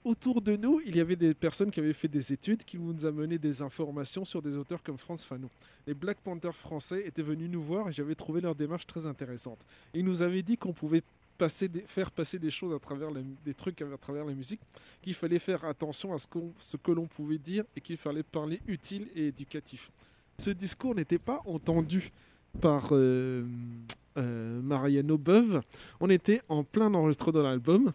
Autour de nous, il y avait des personnes qui avaient fait des études qui nous amenaient des informations sur des auteurs comme Franz Fanon. Les Black Panthers français étaient venus nous voir et j'avais trouvé leur démarche très intéressante. Ils nous avaient dit qu'on pouvait passer faire passer des choses à travers la- des trucs à travers la musique, qu'il fallait faire attention à ce que l'on pouvait dire et qu'il fallait parler utile et éducatif. Ce discours n'était pas entendu par euh, euh, Mariano Beuve. On était en plein enregistrement de l'album.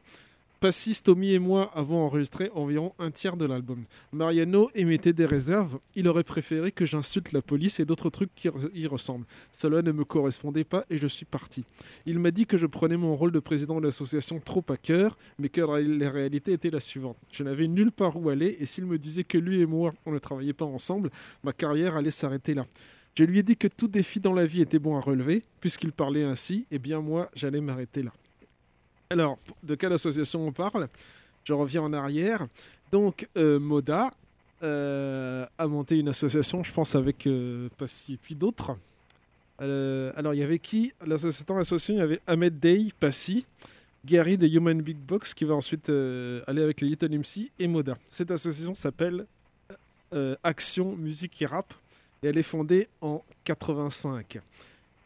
Passis, Tommy et moi avons enregistré environ un tiers de l'album. Mariano émettait des réserves. Il aurait préféré que j'insulte la police et d'autres trucs qui y ressemblent. Cela ne me correspondait pas et je suis parti. Il m'a dit que je prenais mon rôle de président de l'association trop à cœur, mais que la la réalité était la suivante. Je n'avais nulle part où aller et s'il me disait que lui et moi, on ne travaillait pas ensemble, ma carrière allait s'arrêter là. Je lui ai dit que tout défi dans la vie était bon à relever, puisqu'il parlait ainsi, et bien moi, j'allais m'arrêter là. Alors, de quelle association on parle? Je reviens en arrière. Donc, euh, Moda euh, a monté une association, je pense, avec euh, Passy et puis d'autres. Alors, il y avait qui? L'association, l'association, il y avait Ahmed Day, Passy, Gary de Human Big Box, qui va ensuite aller avec les Little MC, et Moda. Cette association s'appelle Action Musique et Rap, et elle est fondée en 85.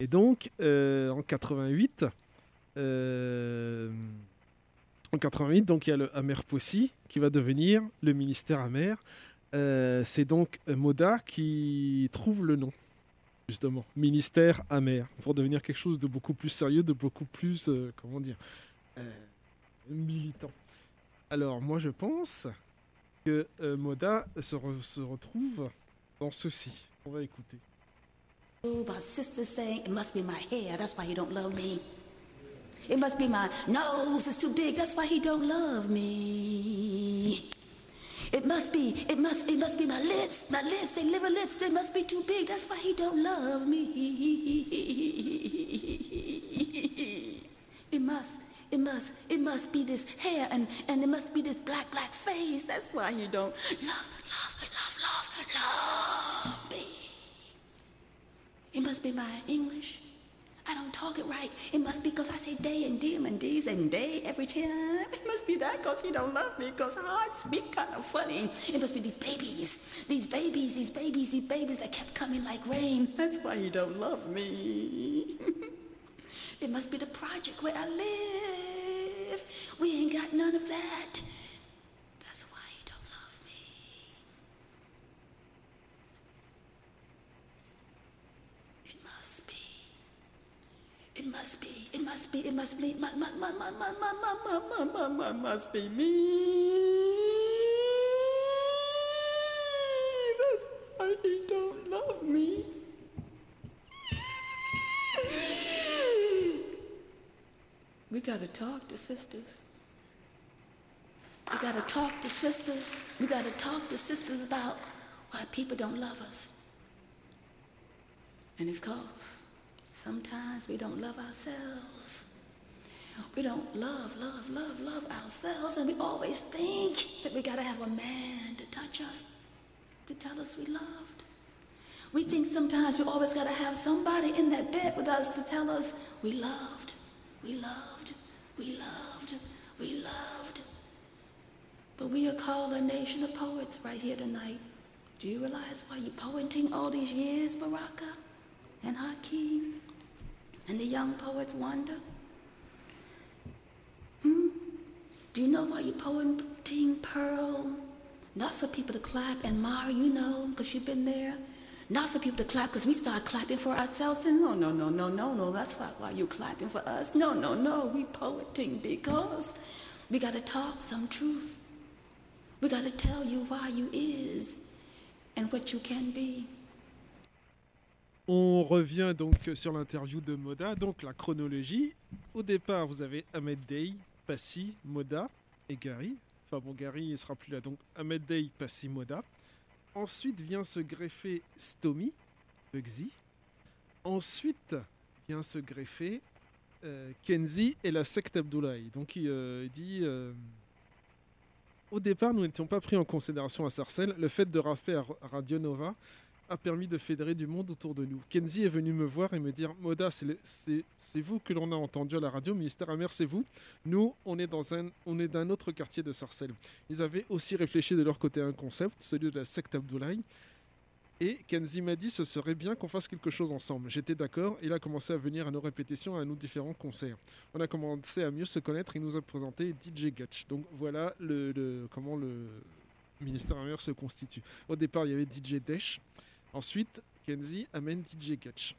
Et donc, en 88, euh, en 88, donc il y a le Amer Possi qui va devenir le ministère Amer. Euh, c'est donc euh, Moda qui trouve le nom, justement, ministère Amer, pour devenir quelque chose de beaucoup plus sérieux, de beaucoup plus, euh, comment dire, militant. Alors, moi, je pense que Moda se, re- se retrouve dans ceci. On va écouter. Oh, my saying it must be my hair, that's why he don't love me. It must be my nose, it's too big, that's why he don't love me. It must be, it must, it must be my lips, my lips, they liver lips, they must be too big, that's why he don't love me. It must, it must, it must be this hair and, and it must be this black, black face, that's why you don't love, love, love, love, love me. It must be my English. I don't talk it right. It must be because I say day and dim and D's and day every time. It must be that because you don't love me because I speak kind of funny. It must be these babies, these babies, these babies, these babies that kept coming like rain. That's why you don't love me. it must be the project where I live. We ain't got none of that. That's why you don't love me. It must be. It must be. It must be. It must be. Must, must, must, must, must, must, must, must, must, be me. That's why he don't love me. We gotta talk to sisters. We gotta talk to sisters. We gotta talk to sisters about why people don't love us. And it's cause sometimes we don't love ourselves. We don't love, love, love, love ourselves, and we always think that we gotta have a man to touch us, to tell us we loved. We think sometimes we always gotta have somebody in that bed with us to tell us we loved, we loved, we loved, we loved. But we are called a nation of poets right here tonight. Do you realize why you're poeting all these years, Baraka and Hakeem? And the young poets wonder? Hmm? Do you know why you're poeting Pearl? Not for people to clap and admire, you know, because you've been there. Not for people to clap because we start clapping for ourselves. And no, no, no, no, no, no. That's why, why you clapping for us. No, no, no. We poeting because we got to talk some truth. We got to tell you why you is and what you can be. On revient donc sur l'interview de Moda, donc la chronologie. Au départ, vous avez Ahmed Dey, Passy, Moda et Gary. Enfin bon, Gary il sera plus là, donc Ahmed Dey, Passy, Moda. Ensuite vient se greffer Stomy, Bugsy. Ensuite vient se greffer euh, Kenzie et la secte Abdoulaye. Donc il, euh, dit euh, Au départ, nous n'étions pas pris en considération à Sarcelles. Le fait de rapper à Radio Nova a permis de fédérer du monde autour de nous. Kenzie est venu me voir et me dire Moda, c'est vous que l'on a entendu à la radio, Ministère Amer, c'est vous. Nous, on est dans un, on est d'un autre quartier de Sarcelles. Ils avaient aussi réfléchi de leur côté à un concept, celui de la secte Abdoulaye. Et Kenzie m'a dit ce serait bien qu'on fasse quelque chose ensemble. J'étais d'accord. Il a commencé à venir à nos répétitions, à nos différents concerts. On a commencé à mieux se connaître. Il nous a présenté DJ Gatch. Donc voilà le, comment le ministère Amer se constitue. Au départ, il y avait DJ Dash. Ensuite, Kenzie amène DJ Gatch.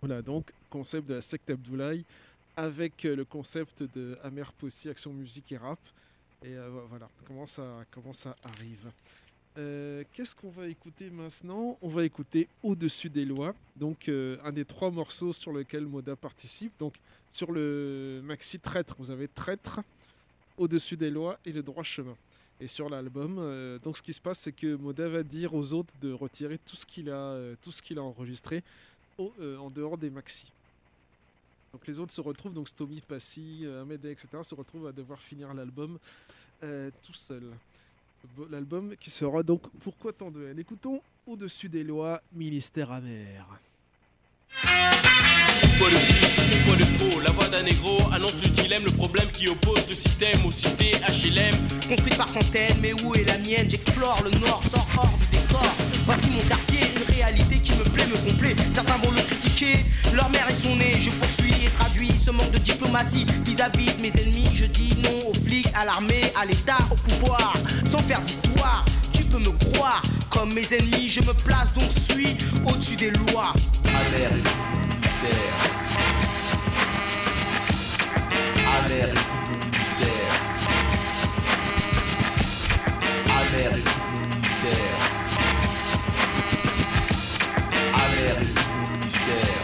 Voilà donc concept de la secte Abdoulaye avec euh, le concept de Amer Possi, action musique et rap. Et euh, vo- voilà comment ça, arrive. Euh, Qu'est-ce qu'on va écouter maintenant? On va écouter Au-dessus des lois, donc un des trois morceaux sur lequel Moda participe. Donc sur le maxi Traître, vous avez Traître, Au-dessus des lois et Le droit chemin. Et sur l'album, euh, donc ce qui se passe, c'est que Moda va dire aux autres de retirer tout ce qu'il a, euh, tout a enregistré euh, en dehors des maxi. Donc les autres se retrouvent, donc Stomy, Passy, Ahmed, etc., se retrouvent à devoir finir l'album tout seul. L'album qui sera donc Pourquoi tant de haine? Écoutons Au-dessus des lois, Ministère amer. Fois de plus, fois de trop, la voix d'un négro annonce le dilemme, le problème qui oppose le système aux cités HLM. Construite par centaines, mais où est la mienne? J'explore le nord, sors hors du décor. Voici mon quartier, une réalité qui me plaît, me complaît. Certains vont le critiquer, leur mère est son nez. Je poursuis et traduis ce manque de diplomatie vis-à-vis de mes ennemis. Je dis non aux flics, à l'armée, à l'État, au pouvoir, sans faire d'histoire. Tu peux me croire, comme mes ennemis, je me place donc suis au-dessus des lois. Amer mystère. Amer mystère. Amer mystère. Amer mystère.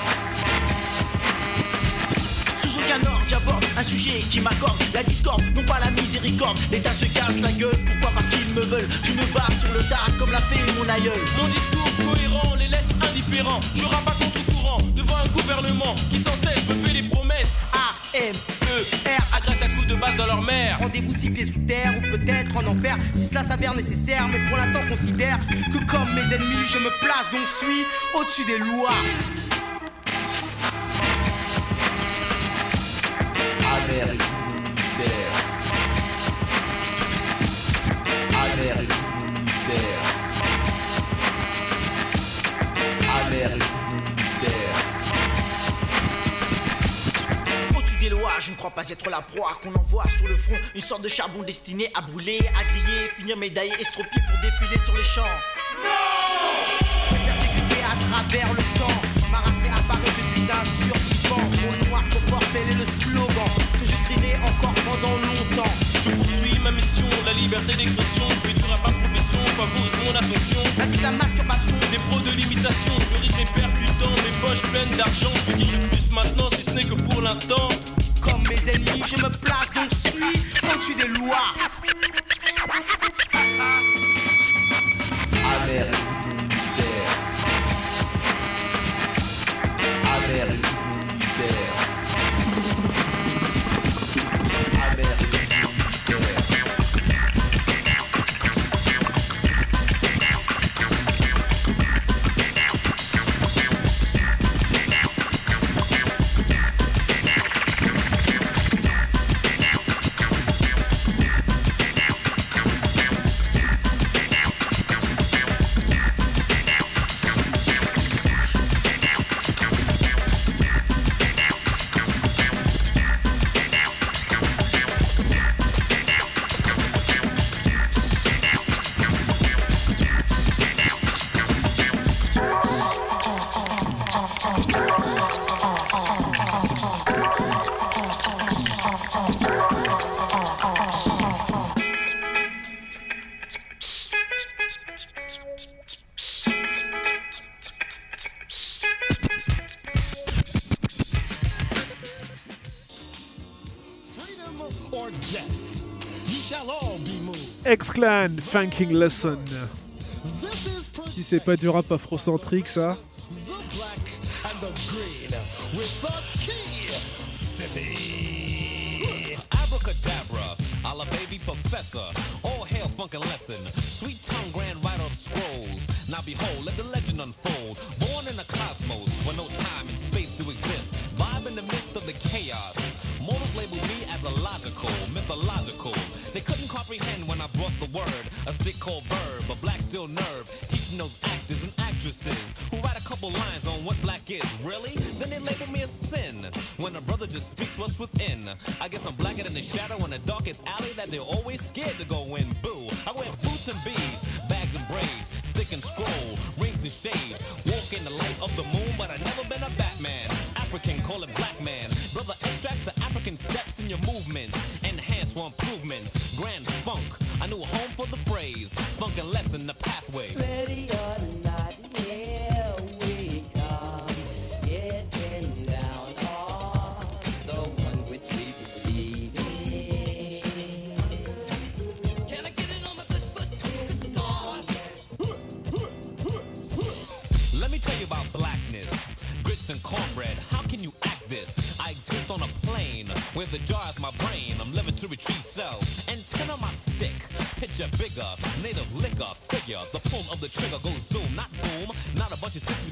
Sous aucun ordre, j'aborde un sujet qui m'accorde la discorde, non pas la miséricorde. L'État se casse la gueule, pourquoi Parce qu'ils me veulent? Je me bats sur le tas comme l'a fait mon aïeul. Mon discours cohérent les laisse indifférents. Je pas contre courant devant un gouvernement qui sans cesse me fait des promesses. A, M, E, R, agresse à coups de base dans leur mère. Rendez-vous six pieds sous terre ou peut-être en enfer si cela s'avère nécessaire. Mais pour l'instant, considère que comme mes ennemis, je me place donc suis au-dessus des lois. Je ne crois pas être la proie qu'on envoie sur le front. Une sorte de charbon destiné à brûler, à griller, finir médaillé, estropié pour défiler sur les champs. Trop persécuté à travers le temps. Ma race fait apparaître, je suis un survivant. Mon noir trop fort, tel est le slogan que je crierai encore pendant longtemps. Je poursuis ma mission, la liberté d'expression. Rap à profession, favorise mon ascension. Ainsi que la masturbation. Des pros de l'imitation, le rythme est percutant, mes poches pleines d'argent. Que dire le plus maintenant si ce n'est que pour l'instant? Comme mes ennemis, je me place donc suis au-dessus des lois. Amérique mystère. Moved. X-Clan, Funking Lesson. Si c'est pas du rap afrocentrique, ça? When I brought the word. A stick called verb, a black still nerve. Teaching those actors and actresses who write a couple lines on what black is. Really? Then they label me a sin. When a brother just speaks what's within. I guess I'm blacker than the shadow in the darkest alley that they're always scared to go in. Boo. I wear boots and beads, bags and braids, stick and scroll, rings and shades. Walk in the light of the moon, but I've never been a Batman. African, call it black man. Brother extracts the African steps in your movements. Lesson the pathway. Ready or not, here we come. Getting down on the one which we believe in. Can I get it on my good foot? Come on. Let me tell you about blackness. Grits and cornbread, how can you act this? I exist on a plane where the jar is my brain. I'm living to retrieve cell. Antenna my stick. Picture bigger, native liquor The pull of the trigger goes zoom, not boom. Not a bunch of sissies,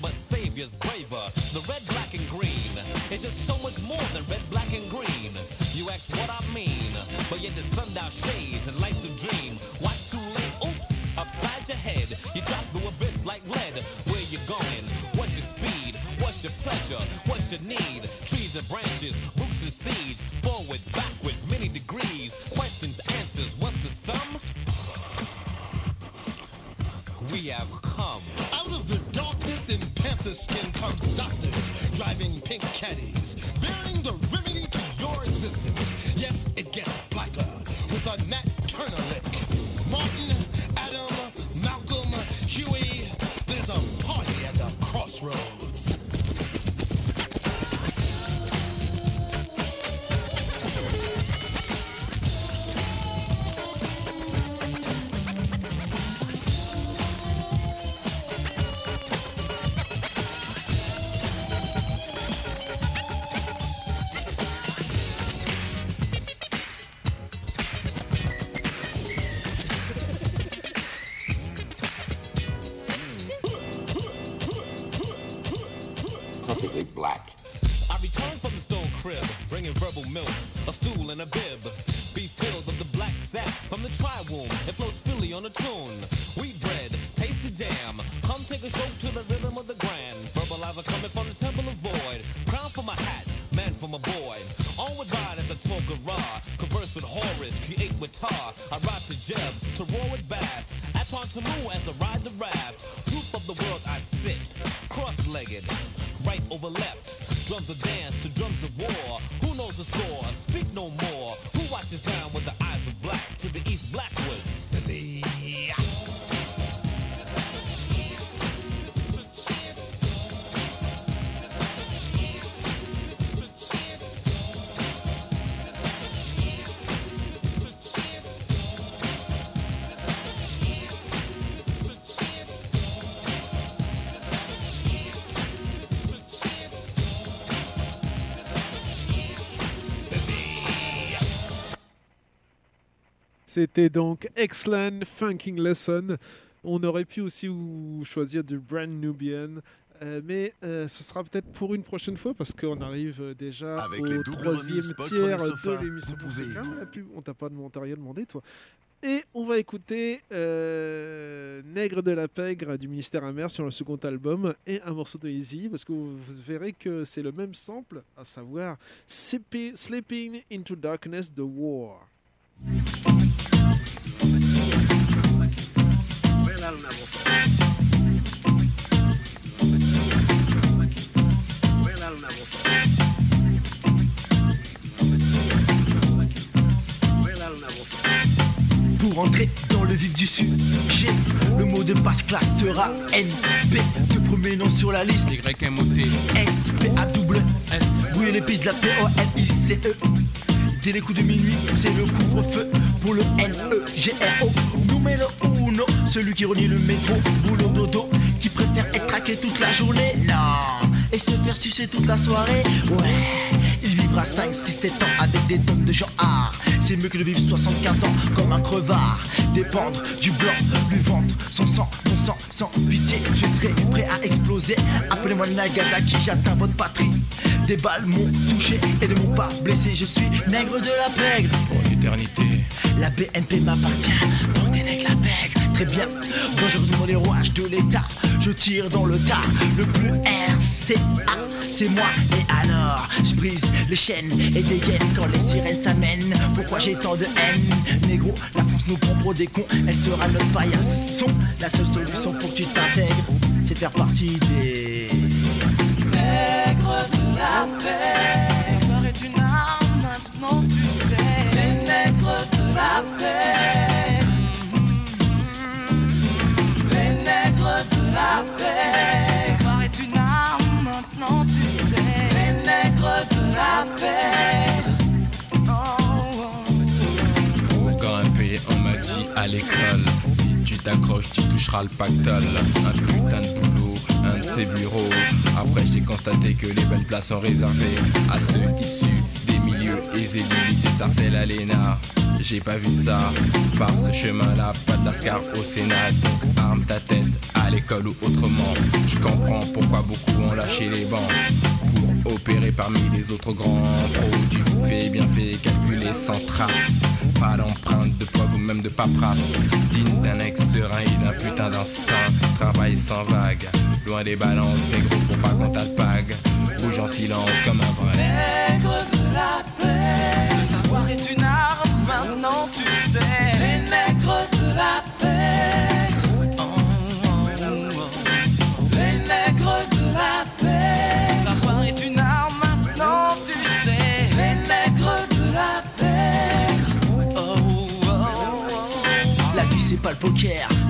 negative. Right over left, drums of dance to drums of war. Who knows the score? Speak no more. Who watches down with C'était donc Excellent Funking Lesson. On aurait pu aussi choisir du Brand Nubian. euh, mais euh, ce sera peut-être pour une prochaine fois parce qu'on arrive euh, déjà Avec au troisième tiers de l'émission. On t'a pas t'a rien demandé, toi. Et on va écouter euh, Nègre de la Pègre du ministère amer sur le second album et un morceau de Easy parce que vous verrez que c'est le même sample, à savoir Sleeping into Darkness the War. Pour entrer dans le vif du sujet, le mot de passe classe sera NP. Le premier nom sur la liste, YMOT. SP A double S. Oui, les pistes de la P-O-L-I-C-E. E? Dès les coups de minuit, c'est le couvre-feu pour le N-E-G-R-O. Numéro uno, celui qui relie le métro, boulot dodo, qui préfère être traqué toute la journée. Non, et se faire sucer toute la soirée. Ouais, vivra 5, 6, 7 ans avec des tonnes de gens art. C'est mieux que de vivre 75 ans comme un crevard. Dépendre du blanc, lui vendre son sang, mon sang, sans pitié. Je serai prêt à exploser. Appelez-moi Nagasaki, j'atteins votre patrie. Des balles m'ont touché et ne m'ont pas blessé. Je suis nègre de la pègre. Pour l'éternité. La BNP m'appartient, donc des nègres la pègre. Très bien, dangereusement les rouages de l'État. Je tire dans le tas, le plus RCA, c'est moi. Et alors, je brise les chaînes et dégaine quand les sirènes s'amènent. Pourquoi j'ai tant de haine? Négro, la France nous prend pour des cons, elle sera notre paillasson. La seule solution pour que tu t'intègres, c'est faire partie des. Nègre de la paix. Est une arme, maintenant tu sais. Les nègres de la paix. T'accroches, tu toucheras le pactole Un putain de boulot, un de ses bureaux Après j'ai constaté que les belles places sont réservées À ceux issus des milieux aisés du lycée de à l'ENA J'ai pas vu ça par ce chemin-là Pas de lascar au Sénat. Donc arme ta tête à l'école ou autrement. Je comprends pourquoi beaucoup ont lâché les bancs Pour opérer parmi les autres grands pros Du fait bien fait, calculé sans trace. Pas d'empreinte de poids ou même de paperasse. Digne d'un ex serein et d'un putain d'instinct. Travail sans vague, loin des balances Négro pour pas qu'on t'alpague Bouge en silence comme un vrai. Nègre de la paix. Le savoir est une arme, maintenant tu sais. Les de la paix.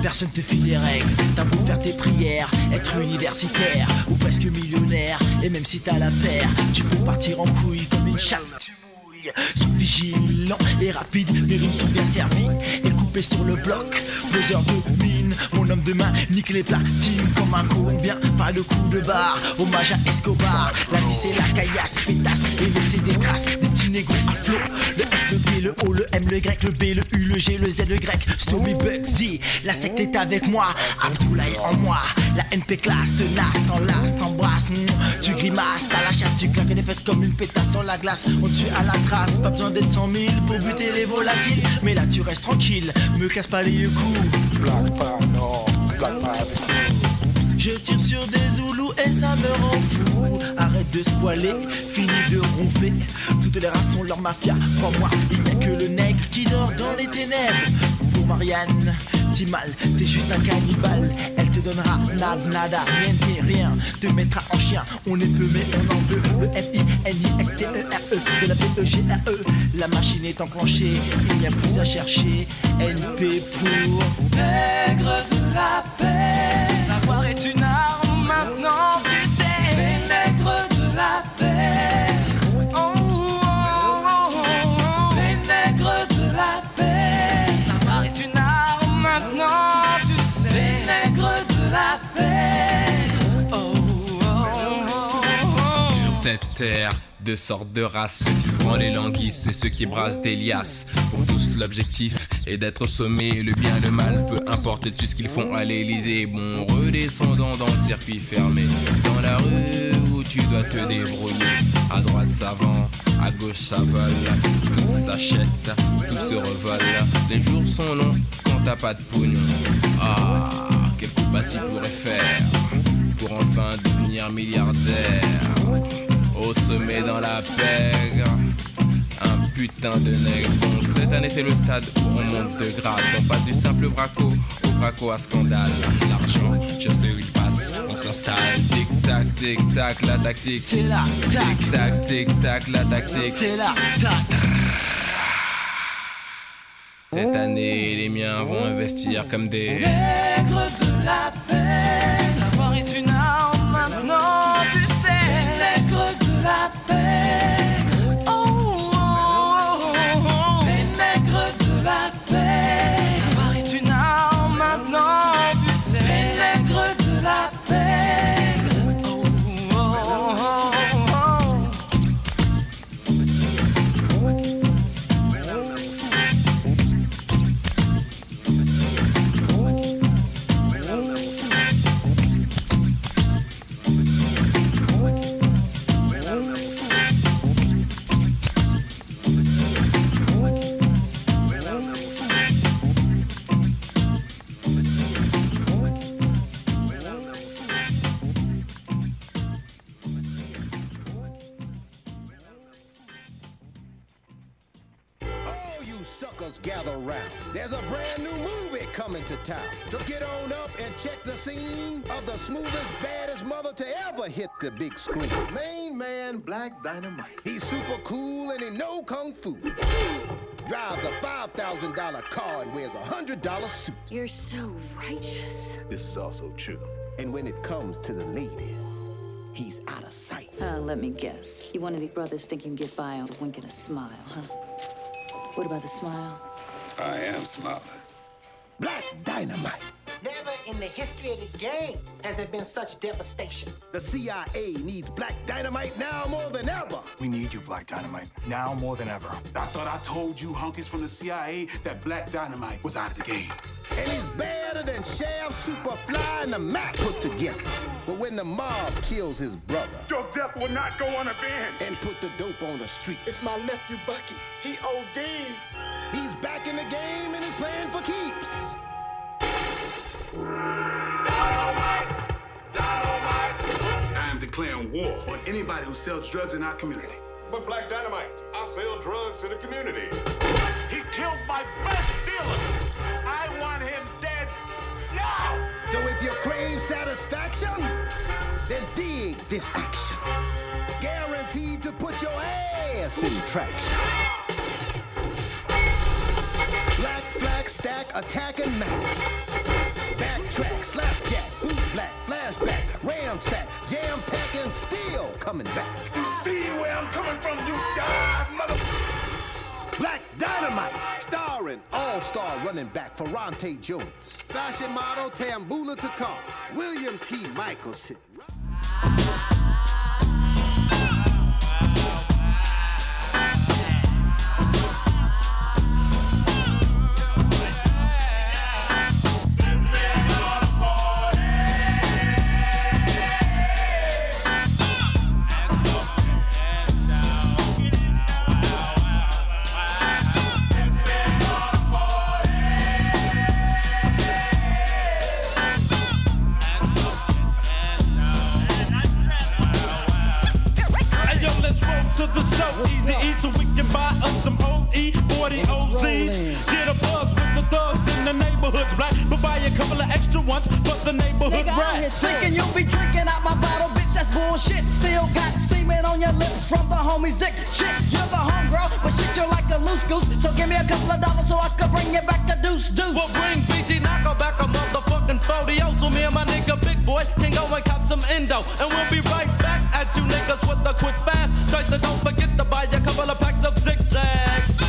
Personne te file les règles. T'as beau faire tes prières, être universitaire ou presque millionnaire. Et même si t'as la paire, tu peux partir en couille comme une chatte. Tu mouilles. Sois vigilant et rapide, mes rimes sont bien servies. Et sur le bloc, plusieurs de mine. Mon homme de main nique les platines comme un colombien. Pas de coup de barre, hommage à Escobar. La vie c'est la caillasse, pétasse et laisser des traces. Des petits négros à flot. Le S, le B, le O, le M, le Y, le B, le U, le G, le Z, le grec. Stomy Bugsy, la secte est avec moi. Abdoulaye en moi. La NP classe te t'enlace, t'embrasse. Mm, Tu grimaces, t'as la chasse, tu claques les fesses comme une pétasse sur la glace. On suit à la trace, pas besoin d'être 100 000 pour buter les volatiles. Mais là tu restes tranquille, me casse pas les coups. Non, je tire sur des zoulous et ça me rend fou. Arrête de spoiler, fini de ronfler. Toutes les races sont leur mafia. Crois-moi, il n'y a que le nègre qui dort dans les ténèbres. Pour Marianne, t'es mal, t'es juste un cannibale. Elle donnera nada, nada, rien, rien, te mettra en chien. On est peu, mais on en veut. E F I N I S T E R E de la P E G R E. La machine est enclenchée, il n'y a plus à chercher. N P pour Nègre de la paix. Deux sortes de races, ceux qui les languisses et ceux qui brassent des liasses. Pour tous, l'objectif est d'être au sommet, le bien, le mal, peu importe tout ce qu'ils font à l'Elysée. Bon, redescendons dans le circuit fermé, dans la rue où tu dois te débrouiller. À droite ça vend, à gauche ça vole, tout s'achète, tout se revole. Les jours sont longs quand t'as pas de pognon. Ah, quel coup de s'y pourrait faire pour enfin devenir milliardaire? Au sommet dans la pègre, un putain de nègre. Bon, cette année c'est le stade où on monte de grade. On passe du simple braco au braco à scandale. L'argent, je sais où il passe, on s'installe. Tic tac, tic tac, la tactique. C'est la tac. Tic tac, tic tac, la tactique. C'est la tac. Cette année, les miens vont investir comme des. Nègre de la paix. Hit the. Main man, Black Dynamite. He's super cool and he know kung fu. Drives a $5,000 car and wears a $100 suit. You're so righteous. This is also true. And when it comes to the ladies, he's out of sight. Uh, let me guess. You one of these brothers think you can get by on a wink and a smile, huh? What about the smile? I am smiling. Black Dynamite. Never in the history of the game has there been such devastation. The CIA needs Black Dynamite now more than ever. We need you, Black Dynamite, now more than ever. I thought I told you hunkies from the CIA that Black Dynamite was out of the game. And he's better than Shaft, Superfly, and the Mac put together. But when the mob kills his brother, Your death will not go unavenged. and put the dope on the street, It's my nephew Bucky. He OD'd. he's back in the game and he's declaring war on anybody who sells drugs in our community. But Black Dynamite, I sell drugs to the community. He killed my best dealer. I want him dead now. So if you crave satisfaction, then dig this action. Guaranteed to put your ass in traction. Black, black, stack, attack, and mac. Backtrack, slapjack, boot black, flashback, ram sack, jam pack, and still coming back. You See where I'm coming from, you jive mother. Black Dynamite, starring all-star running back Ferrante Jones, fashion model Tambula Takar, William T. Michelson. Neighborhoods black, but buy a couple of extra ones for the neighborhood rats. Thinking you'll be drinking out my bottle, bitch, that's bullshit. Still got semen on your lips from the homie's dick. Shit, you're the homegirl, but shit, you're like a loose goose. So give me a couple of dollars so I can bring you back a deuce deuce. Well, bring BG Knocker back a motherfucking 40 So me and my nigga Big Boy can go and cop some endo. And we'll be right back at you niggas with a quick fast. Choice to don't forget to buy a couple of packs of zigzags.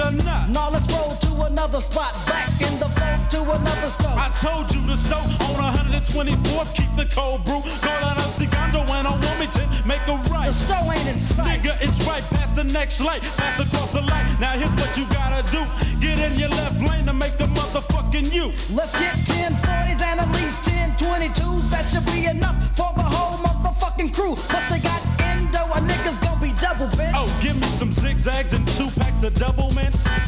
Shit or not? Now let's roll to another spot. Back in the flow to another stove. I told you to stove on 124th, keep the cold brew. Go down to Segundo and on Wilmington, make a right. The stove ain't in sight. Nigga, it's right past the next light, pass across the light. Now here's what you gotta do: get in your left lane to make the motherfucking you. Let's get 10 40s and at least 10 22s. That should be enough for the whole motherfucking crew. Plus they got endo, a nigga's gonna zigzags and two packs of double man.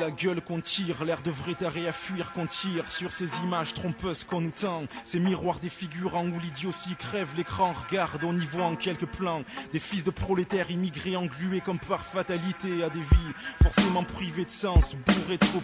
La gueule qu'on tire, l'air de vrai taré à fuir qu'on tire sur ces images trompeuses qu'on nous tend, ces miroirs des figurants où l'idiotie crève l'écran, regarde, on y voit en quelques plans des fils de prolétaires immigrés englués comme par fatalité à des vies forcément privées de sens, bourrées de faux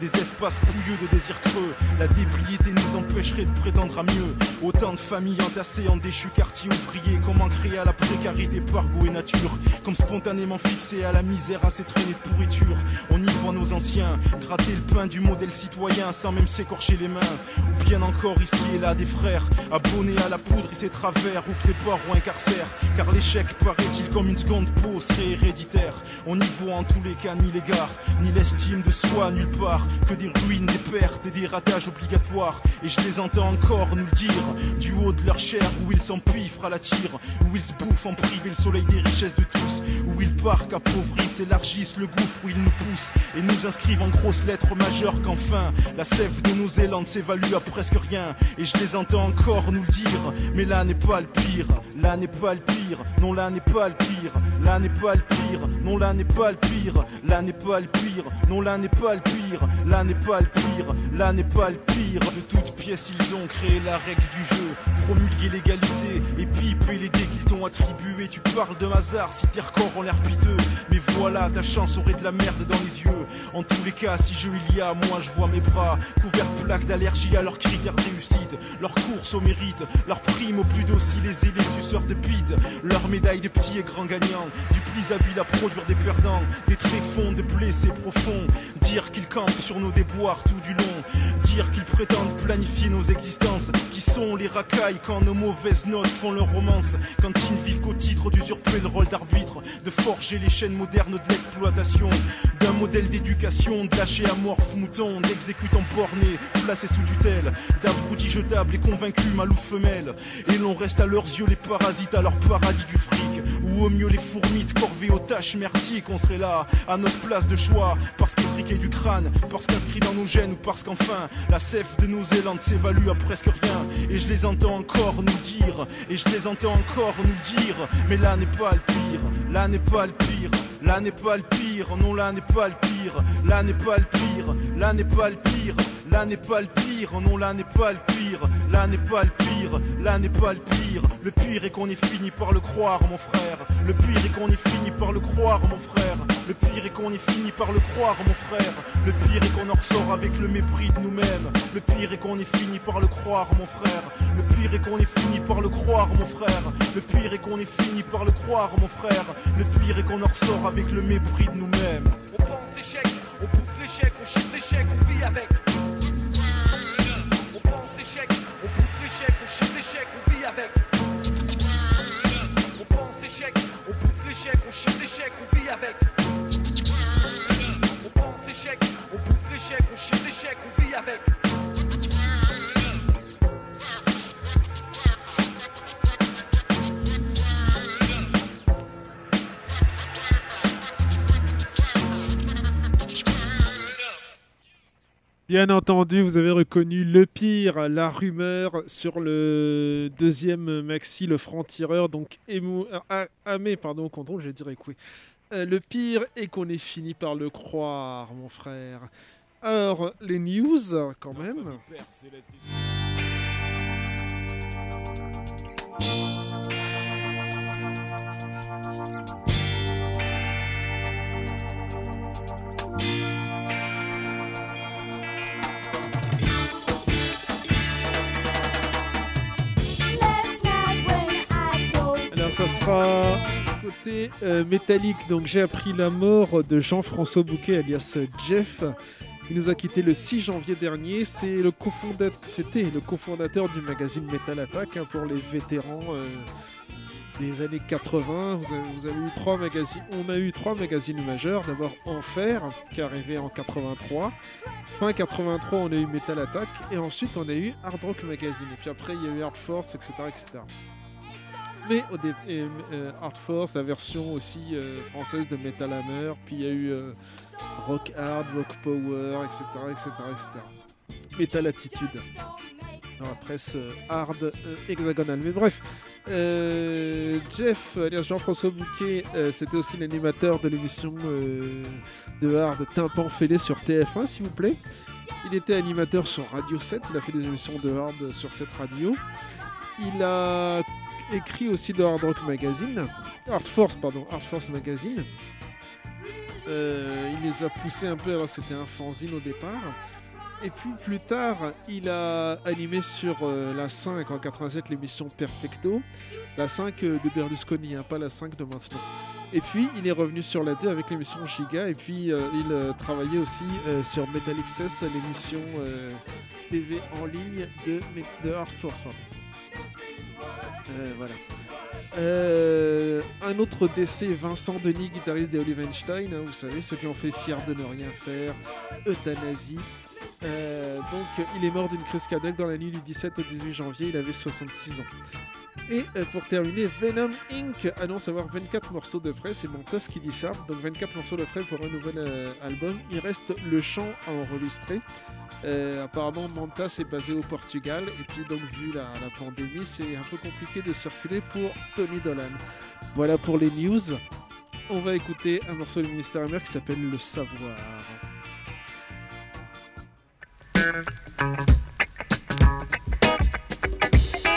des espaces pouilleux de désirs creux, la débilité nous empêcherait de prétendre à mieux, autant de familles entassées en déchus quartiers ouvriers, comment créer à la précarité par goût et nature, comme spontanément fixé à la misère, à ces traînées de pourriture, on y devant anciens, gratter le pain du modèle citoyen sans même s'écorcher les mains. Ou bien encore ici et là des frères, abonnés à la poudre et ses travers, ou que ou incarcèrent. Car l'échec paraît-il comme une seconde peau, serait héréditaire. On n'y voit en tous les cas ni l'égard, ni l'estime de soi nulle part, que des ruines, des pertes et des ratages obligatoires. Et je les entends encore nous dire, du haut de leur chair, où ils s'empiffrent à la tire, où ils se bouffent en privé le soleil des richesses de tous, où ils parquent, appauvrissent, élargissent le gouffre où ils nous poussent, nous inscrivent en grosses lettres majeures qu'enfin, la sève de nos élandes s'évalue à presque rien. Et je les entends encore nous le dire, mais là n'est pas le pire, là n'est pas le pire, non là n'est pas le pire, là n'est pas le pire, non là n'est pas le pire, là n'est pas le pire, non là n'est pas le pire, là n'est pas le pire, là n'est pas le pire. De toutes pièces ils ont créé la règle du jeu, promulgué l'égalité et pipé les dés qu'ils t'ont attribués. Tu parles de hasard si tes records ont l'air piteux, mais voilà ta chance aurait de la merde dans les yeux. En tous les cas, si jeu il y a, moi je vois mes bras couverts de plaques d'allergie à leurs critères de réussite, leur course au mérite, leur prime au plus docile et les suceurs de bite, leur médaille de petits et grands gagnants, du plus habile à produire des perdants, des tréfonds, des blessés profonds, dire qu'ils campent sur nos déboires tout du long, qu'ils prétendent planifier nos existences, qui sont les racailles quand nos mauvaises notes font leur romance, quand ils ne vivent qu'au titre d'usurper le rôle d'arbitre, de forger les chaînes modernes de l'exploitation, d'un modèle d'éducation, de lâcher amorphe mouton, d'exécutants bornés, placés sous tutelle, d'abrutis jetables et convaincus mâles ou femelles, et l'on reste à leurs yeux les parasites à leur paradis du fric, ou au mieux les fourmites corvées aux tâches merdiques, on serait là, à notre place de choix, parce qu'effriqué du crâne, parce qu'inscrit dans nos gènes, ou parce qu'enfin, la sève de élandes s'évalue à presque rien, et je les entends encore nous dire, et je les entends encore nous dire, mais là n'est pas le pire, là n'est pas le pire. Là n'est pas le pire, non là n'est pas le pire, là n'est pas le pire, là n'est pas le pire, là n'est pas le pire, non là n'est pas le pire, là n'est pas le pire, là n'est pas le pire. Le pire est qu'on ait fini par le croire, mon frère. Le pire est qu'on ait fini par le croire, mon frère. Le pire est qu'on ait fini par le croire, mon frère. Le pire est qu'on en ressort avec le mépris de nous-mêmes. Le pire est qu'on ait fini par le croire, mon frère. Le pire est qu'on ait fini par le croire, mon frère. Le pire est qu'on ait fini par le croire, mon frère. Le pire est qu'on en ressort avec le mépris de nous-mêmes. On pense échec, on pousse l'échec, on chute l'échec, on vit avec. L'échec, on chute l'échec, on avec. On pense échec, on pousse l'échec, on chute l'échec, on vit avec. On pense échec, on pousse l'échec, on chute l'échec, on vit avec. Bien entendu, vous avez reconnu le pire, la rumeur sur le deuxième maxi, le franc-tireur, donc émou, ah, Amé, pardon, contrôle, je dirais oui. Euh, le pire est qu'on ait fini par le croire, mon frère. Alors, les news, quand même. Ça sera côté euh, métallique. Donc j'ai appris la mort de Jean-François Bouquet alias Jeff. Il nous a quitté le 6 janvier dernier. C'est le c'était le cofondateur du magazine Metal Attack hein, pour les vétérans euh, des années 80. Vous avez, vous avez eu trois magazines. On a eu trois magazines majeurs. D'abord Enfer qui est arrivé en 83. Fin 83, on a eu Metal Attack et ensuite on a eu Hard Rock Magazine. Et puis après, il y a eu Hard Force, etc. etc. Mais au dé- et, euh, Hard Force, la version aussi euh, française de Metal Hammer, puis il y a eu euh, Rock Hard, Rock Power, etc. etc., etc. Metal Attitude. Dans la presse euh, hard euh, hexagonale. Mais bref, euh, Jeff, alias Jean-François Bouquet, euh, c'était aussi l'animateur de l'émission euh, de hard Tympan Fêlé sur TF1, s'il vous plaît. Il était animateur sur Radio 7, il a fait des émissions de hard sur cette radio. Il a écrit aussi de Hard Rock Magazine, Hard Force, pardon, Hard Force Magazine. Euh, il les a poussés un peu alors que c'était un fanzine au départ. Et puis plus tard, il a animé sur euh, la 5 en 87 l'émission Perfecto. La 5 euh, de Berlusconi, hein, pas la 5 de maintenant. Et puis il est revenu sur la 2 avec l'émission Giga et puis il travaillait aussi sur Metal Access, l'émission TV en ligne de, de Hard Force. pardon. Euh. Euh, un autre décès, Vincent Denis, guitariste des Olivenstein, hein, vous savez, ceux qui ont fait Fier de ne rien faire, Euthanasie. Euh, donc il est mort d'une crise cardiaque dans la nuit du 17 au 18 janvier, il avait 66 ans. Et pour terminer, Venom Inc. annonce avoir 24 morceaux de prêt, c'est Montas qui dit ça, donc 24 morceaux de prêt pour un nouvel album. Il reste le chant à enregistrer. Euh, apparemment, Mantas est basé au Portugal, et puis donc vu la, la pandémie, c'est un peu compliqué de circuler pour Tony Dolan. Voilà pour les news. On va écouter un morceau du ministère amer qui s'appelle Le Savoir.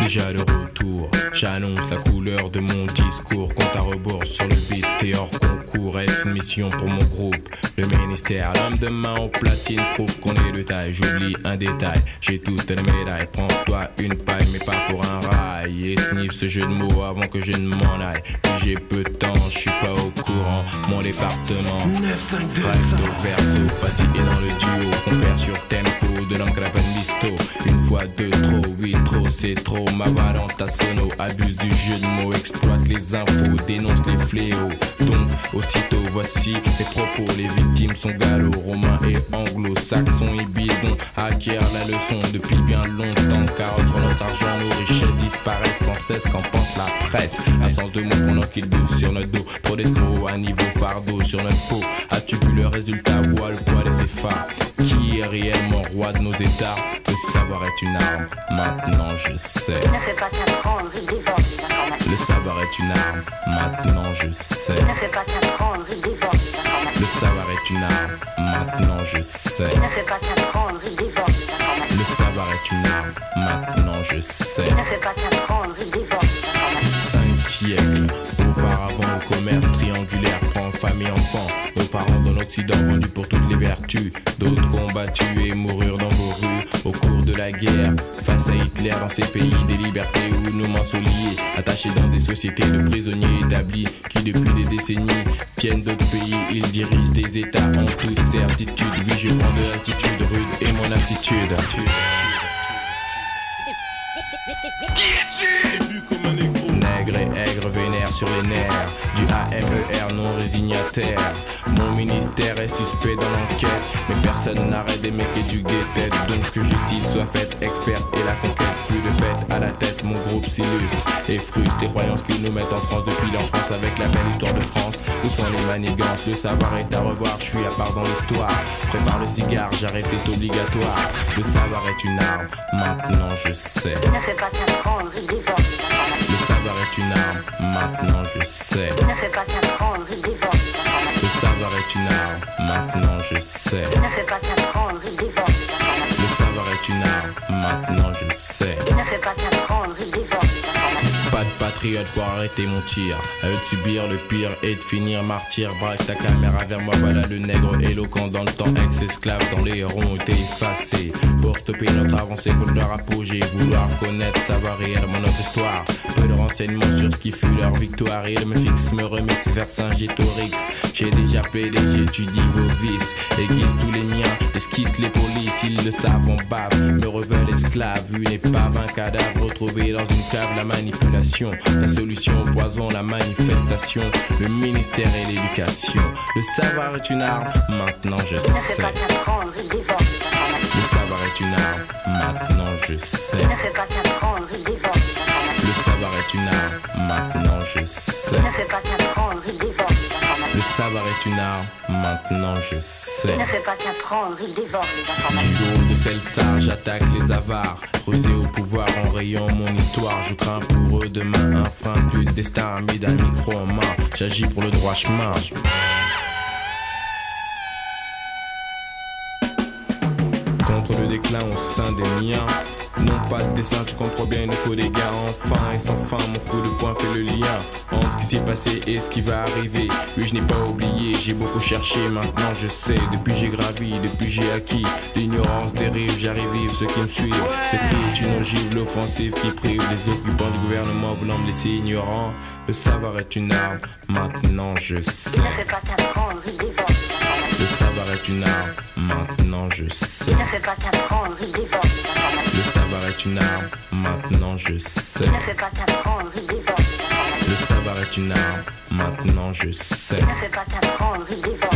Déjà le retour, j'annonce la couleur de mon discours. Compte à rebours sur le beat et hors concours. Une mission pour mon groupe? Le ministère, l'homme de main au platine prouve qu'on est de taille. J'oublie un détail, j'ai toutes les médailles. Prends-toi une paille, mais pas pour un rail. Et sniff ce jeu de mots avant que je ne m'en aille. Puis j'ai peu de temps, je suis pas au courant. Mon département, 9, 5, 2, recto, verso, passé et dans le duo. Compère sur tempo de l'homme que l'appelle Misto. Une fois deux, trop, oui, trop, c'est trop. Ma valente à sono, abuse du jeu de mots, exploite les infos, dénonce les fléaux. Donc, aussitôt, voici les propos. Les victimes sont gallo, romains et anglo-saxons et bidons. Acquièrent la leçon depuis bien longtemps. Car sur notre argent, nos richesses disparaissent sans cesse. Qu'en pense la presse? Absence de mots pendant qu'ils bouffent sur notre dos. Trop d'escrocs à niveau fardeau sur notre peau. As-tu vu le résultat? Voile, poil et ses phares. Qui est réellement roi de nos états? Le savoir est une arme, maintenant je sais. Il ne fait pas dévore les informations. Le savoir est une arme, maintenant je sais. Il ne fait pas qu'apprendre, il dévore les informations. Le savoir est une arme, maintenant je sais. Il ne fait pas qu'apprendre, il dévore les informations. Le savoir est une arme, maintenant je sais. Il ne fait pas qu'apprendre, il dévore les informations. Cinq siècles auparavant, le commerce triangulaire prend femme et enfant. L'Occident vendus pour toutes les vertus. D'autres combattus et moururent dans vos rues au cours de la guerre. Face à Hitler dans ces pays des libertés où nos mains sont liées. Attachés dans des sociétés de prisonniers établis qui depuis des décennies tiennent d'autres pays. Ils dirigent des états en toute certitude. Oui, je prends de l'altitude rude et mon aptitude. Nègre et aigre vénère sur les nerfs Du AMER non résignataire. Mon ministère est suspect dans l'enquête Mais personne n'arrête des mecs éduquent des têtes. Donc que justice soit faite experte et la conquête Plus de fête à la tête. Mon groupe s'illustre Et frustre les croyances qu'ils nous mettent en France depuis l'enfance. Avec la belle histoire de France Où sont les manigances? Le savoir est à revoir Je suis à part dans l'histoire. Prépare le cigare j'arrive c'est obligatoire. Le savoir est une arme Maintenant je sais. Il ne fait pas qu'apprendre, il dévore. Le savoir est une arme, maintenant je sais. Il ne fait pas qu'apprendre, il dévore les informations. Le savoir est une arme, maintenant je sais. Il ne fait pas qu'apprendre, il dévore les informations. Le savoir est une arme, maintenant je sais. Il ne fait pas qu'apprendre, il dévore les informations. Pas de patriote pour arrêter mon tir. À eux de subir le pire et de finir martyr. Braque ta caméra vers moi, voilà le nègre éloquent dans le temps. Ex-esclave dans les ronds été effacés. Pour stopper notre avancée, faut leur apogée. Vouloir connaître, savoir réellement notre histoire. Peu de renseignements sur ce qui fut leur victoire. Ils me fixent, me remix vers Saint-Gétorix. J'ai déjà plaidé, j'étudie vos vices. Aiguise tous les miens, les polices. Ils le savent, on bave. Me reveulent esclave, une épave, un cadavre retrouvé dans une cave. La manipulation, la solution au poison, la manifestation. Le ministère et l'éducation. Le savoir est une arme, maintenant je sais. Le savoir est une arme, maintenant je sais. Le savoir est une arme, maintenant je sais. Ne pas Le savoir est une arme, maintenant je sais. Il ne fait pas qu'apprendre, il dévore les informations. Du haut de ça, j'attaque les avares. Creusé au pouvoir en rayant mon histoire. Je crains pour eux demain un frein, plus de destin armé d'un micro en main. J'agis pour le droit chemin. Contre le déclin au sein des miens. Non pas de dessin, tu comprends bien, il nous faut des gars enfin et sans fin. Mon coup de poing fait le lien entre ce qui s'est passé et ce qui va arriver. Oui, je n'ai pas oublié, j'ai beaucoup cherché, maintenant je sais. Depuis j'ai gravi, depuis j'ai acquis. L'ignorance dérive, j'arrive vivre ceux qui me suivent. Ce cri est une ogive, l'offensive qui prive les occupants du gouvernement voulant me laisser ignorant. Le savoir est une arme, maintenant je sais. Il ne fait pas qu'apprendre, il dévore. Le savoir est une arme, maintenant je sais. Il ne fait pas qu'apprendre, il dévore. Le savoir est une arme, maintenant je sais. Il ne fait pas qu'apprendre, il dévore. Le savoir est une arme, maintenant je sais. Il ne fait pas qu'apprendre, il dévore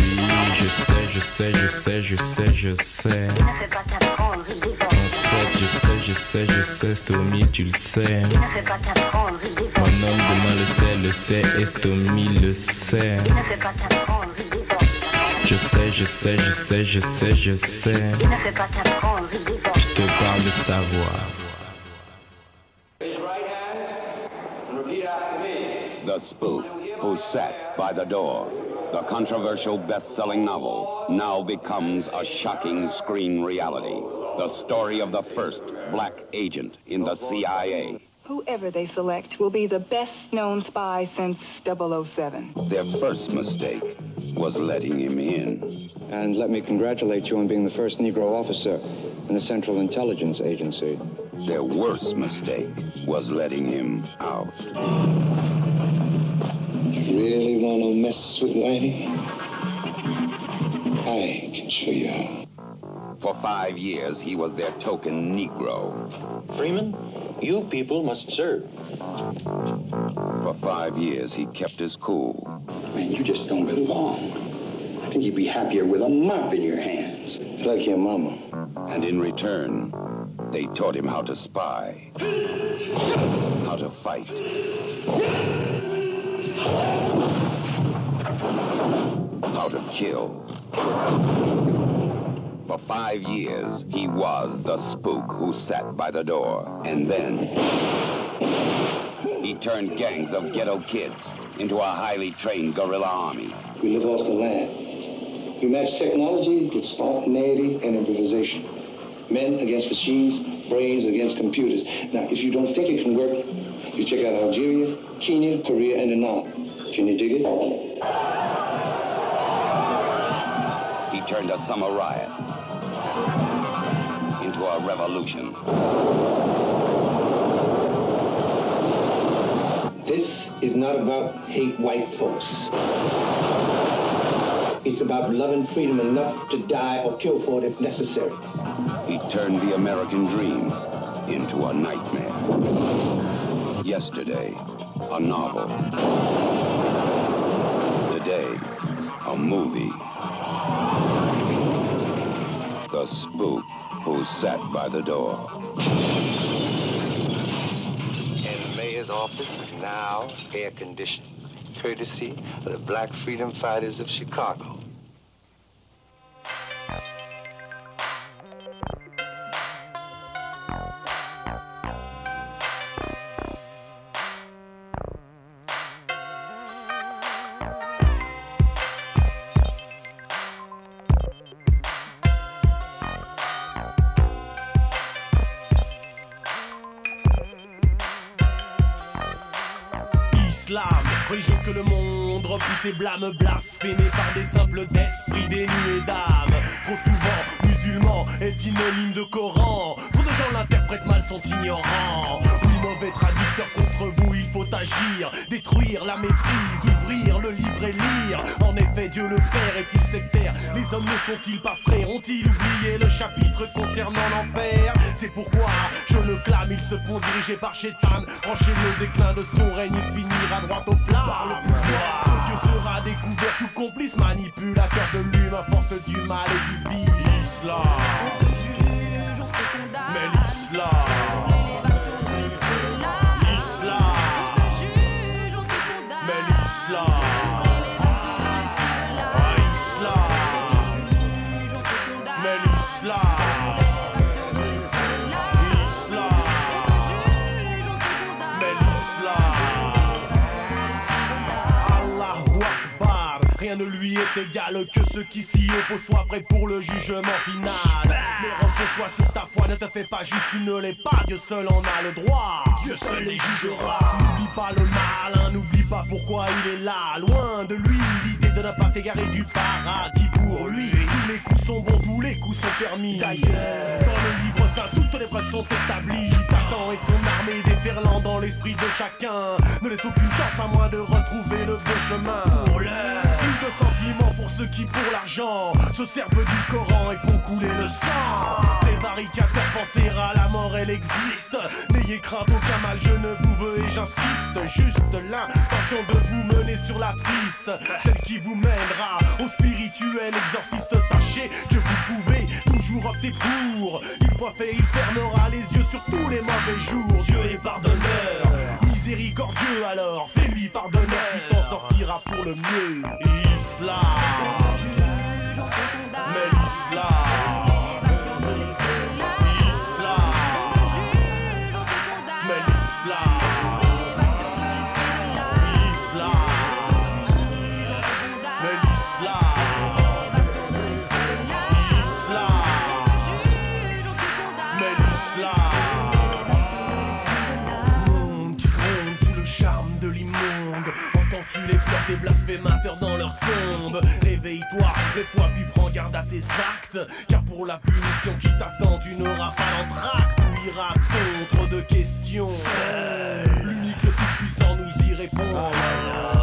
je sais, je sais, je sais, je sais, je sais. Il ne fait pas qu'apprendre, il dévore En fait, je sais, je sais, je sais, Stomy, tu le sais. Il ne fait pas qu'apprendre, il dévore Mon homme demain le sait, le sait, et Stomy le sait. Il ne fait pas qu'apprendre, il dévore. Je sais, je sais, je sais, je sais, je sais. Il ne fait pas qu'apprendre, il dévore Je te parle de savoir. The Spook, who sat by the door. The controversial best-selling novel now becomes a shocking screen reality. The story of the first black agent in the CIA. Whoever they select will be the best known spy since 007. Their first mistake was letting him in. And let me congratulate you on being the first Negro officer in the Central Intelligence Agency. Their worst mistake was letting him out. Really want to mess with Whitey? I can show you how. For five years, he was their token Negro. Freeman, you people must serve. For five years, he kept his cool. Man, you just don't belong. I think you'd be happier with a mop in your hands. Like your mama. And in return, they taught him how to spy, how to fight, how to kill. For five years, he was the spook who sat by the door. And then, he turned gangs of ghetto kids into a highly trained guerrilla army. We live off the land. We match technology with spontaneity and improvisation. Men against machines, brains against computers. Now, if you don't think it can work, you check out Algeria, Kenya, Korea, and Anam. Can you dig it? He turned a summer riot into a revolution. This is not about hate white folks. It's about loving freedom enough to die or kill for it if necessary. He turned the American dream into a nightmare. Yesterday, a novel. Today, a movie. The spook who sat by the door. The mayor's office now air conditioned, courtesy of the Black Freedom Fighters of Chicago. Que le monde repousse et blâme, blasphémé par des simples d'esprit dénués d'âme. Trop souvent, musulman est synonyme de Coran. Trop de gens l'interprètent mal, sont ignorants. Agir, détruire la maîtrise, ouvrir le livre et lire. En effet, Dieu le Père est-il sectaire? Les hommes ne sont-ils pas frères? Ont-ils oublié le chapitre concernant l'enfer? C'est pourquoi je le clame, ils se font diriger par Chétan. Franchir le déclin de son règne, il finira droit au flamme. Par le pouvoir, Dieu sera découvert, tout complice, manipulateur de l'humain, force du mal et du vide. L'islam. Mais. L'islam. Est égal que ceux qui s'y opposent soient prêts pour le jugement final. Mais repose-toi sur ta foi, ne te fais pas juge, tu ne l'es pas, Dieu seul en a le droit. Dieu seul les jugera. N'oublie pas le mal, hein, n'oublie pas pourquoi il est là. Loin de lui, l'idée de ne pas t'égarer du paradis pour lui. Tous les coups sont bons, tous les coups sont permis. D'ailleurs, dans le livre saint, toutes les preuves sont établies. Satan et son armée déferlant dans l'esprit de chacun. Ne laisse aucune chance à moins de retrouver le bon chemin. Pour l'heure. De pour ceux qui, pour l'argent, se servent du Coran et font couler le sang. Prévaricateurs, penser à la mort, elle existe. N'ayez crainte aucun mal, je ne vous veux et j'insiste. Juste l'intention de vous mener sur la piste. Celle qui vous mènera au spirituel exorciste. Sachez que vous pouvez toujours opter pour. Une fois fait, il fermera les yeux sur tous les mauvais jours. Dieu est pardonneur, miséricordieux alors. Fais-lui pardonneur, qui t'en sortira pour le mieux. Islam. Mais l'islam. Des blasphémateurs dans leur tombe Réveille-toi, lève-toi puis prends garde à tes actes. Car pour la punition qui t'attend, tu n'auras pas l'entracte. Ou ira contre de questions. L'unique, le tout-puissant nous y répond.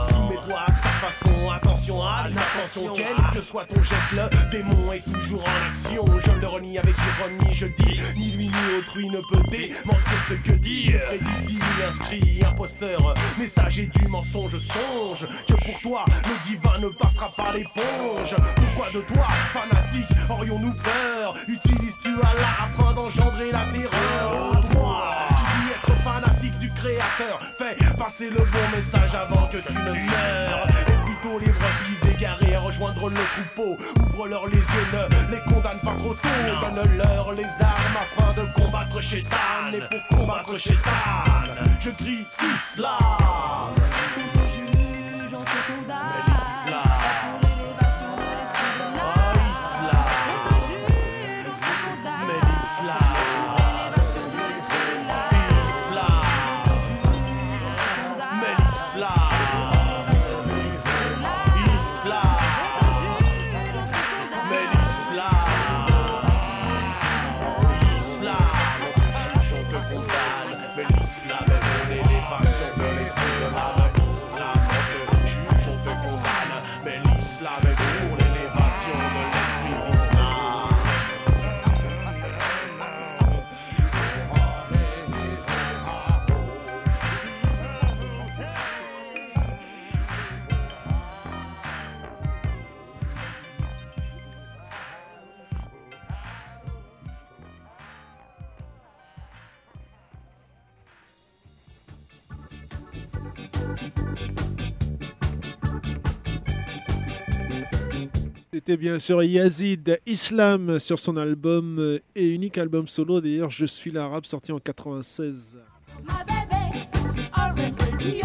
Façon, attention à l'inattention. Quel que soit ton geste, le démon est toujours en action. Je le renie avec ironie, je dis ni lui ni autrui ne peut démentir ce que dit. Prédit, inscrit, imposteur, messager du mensonge, songe que pour toi le divin ne passera pas l'éponge. Pourquoi de toi, fanatique, aurions-nous peur? Utilises-tu Allah afin d'engendrer la terreur? Toi, qui dis être fanatique du créateur, fais passer le bon message avant que tu ne meurs. Plutôt les brebis égarées à rejoindre le troupeau. Ouvre-leur les yeux, ne les condamne pas trop tôt. Donne-leur les armes afin de combattre Shaitan. Et pour combattre Shaitan, je crie Islam. Mais l'islam. Oh, islam. Mais l'islam. Islam. C'était bien sûr Yazid Islam sur son album euh, et unique album solo d'ailleurs Je suis l'arabe sorti en 96. My baby,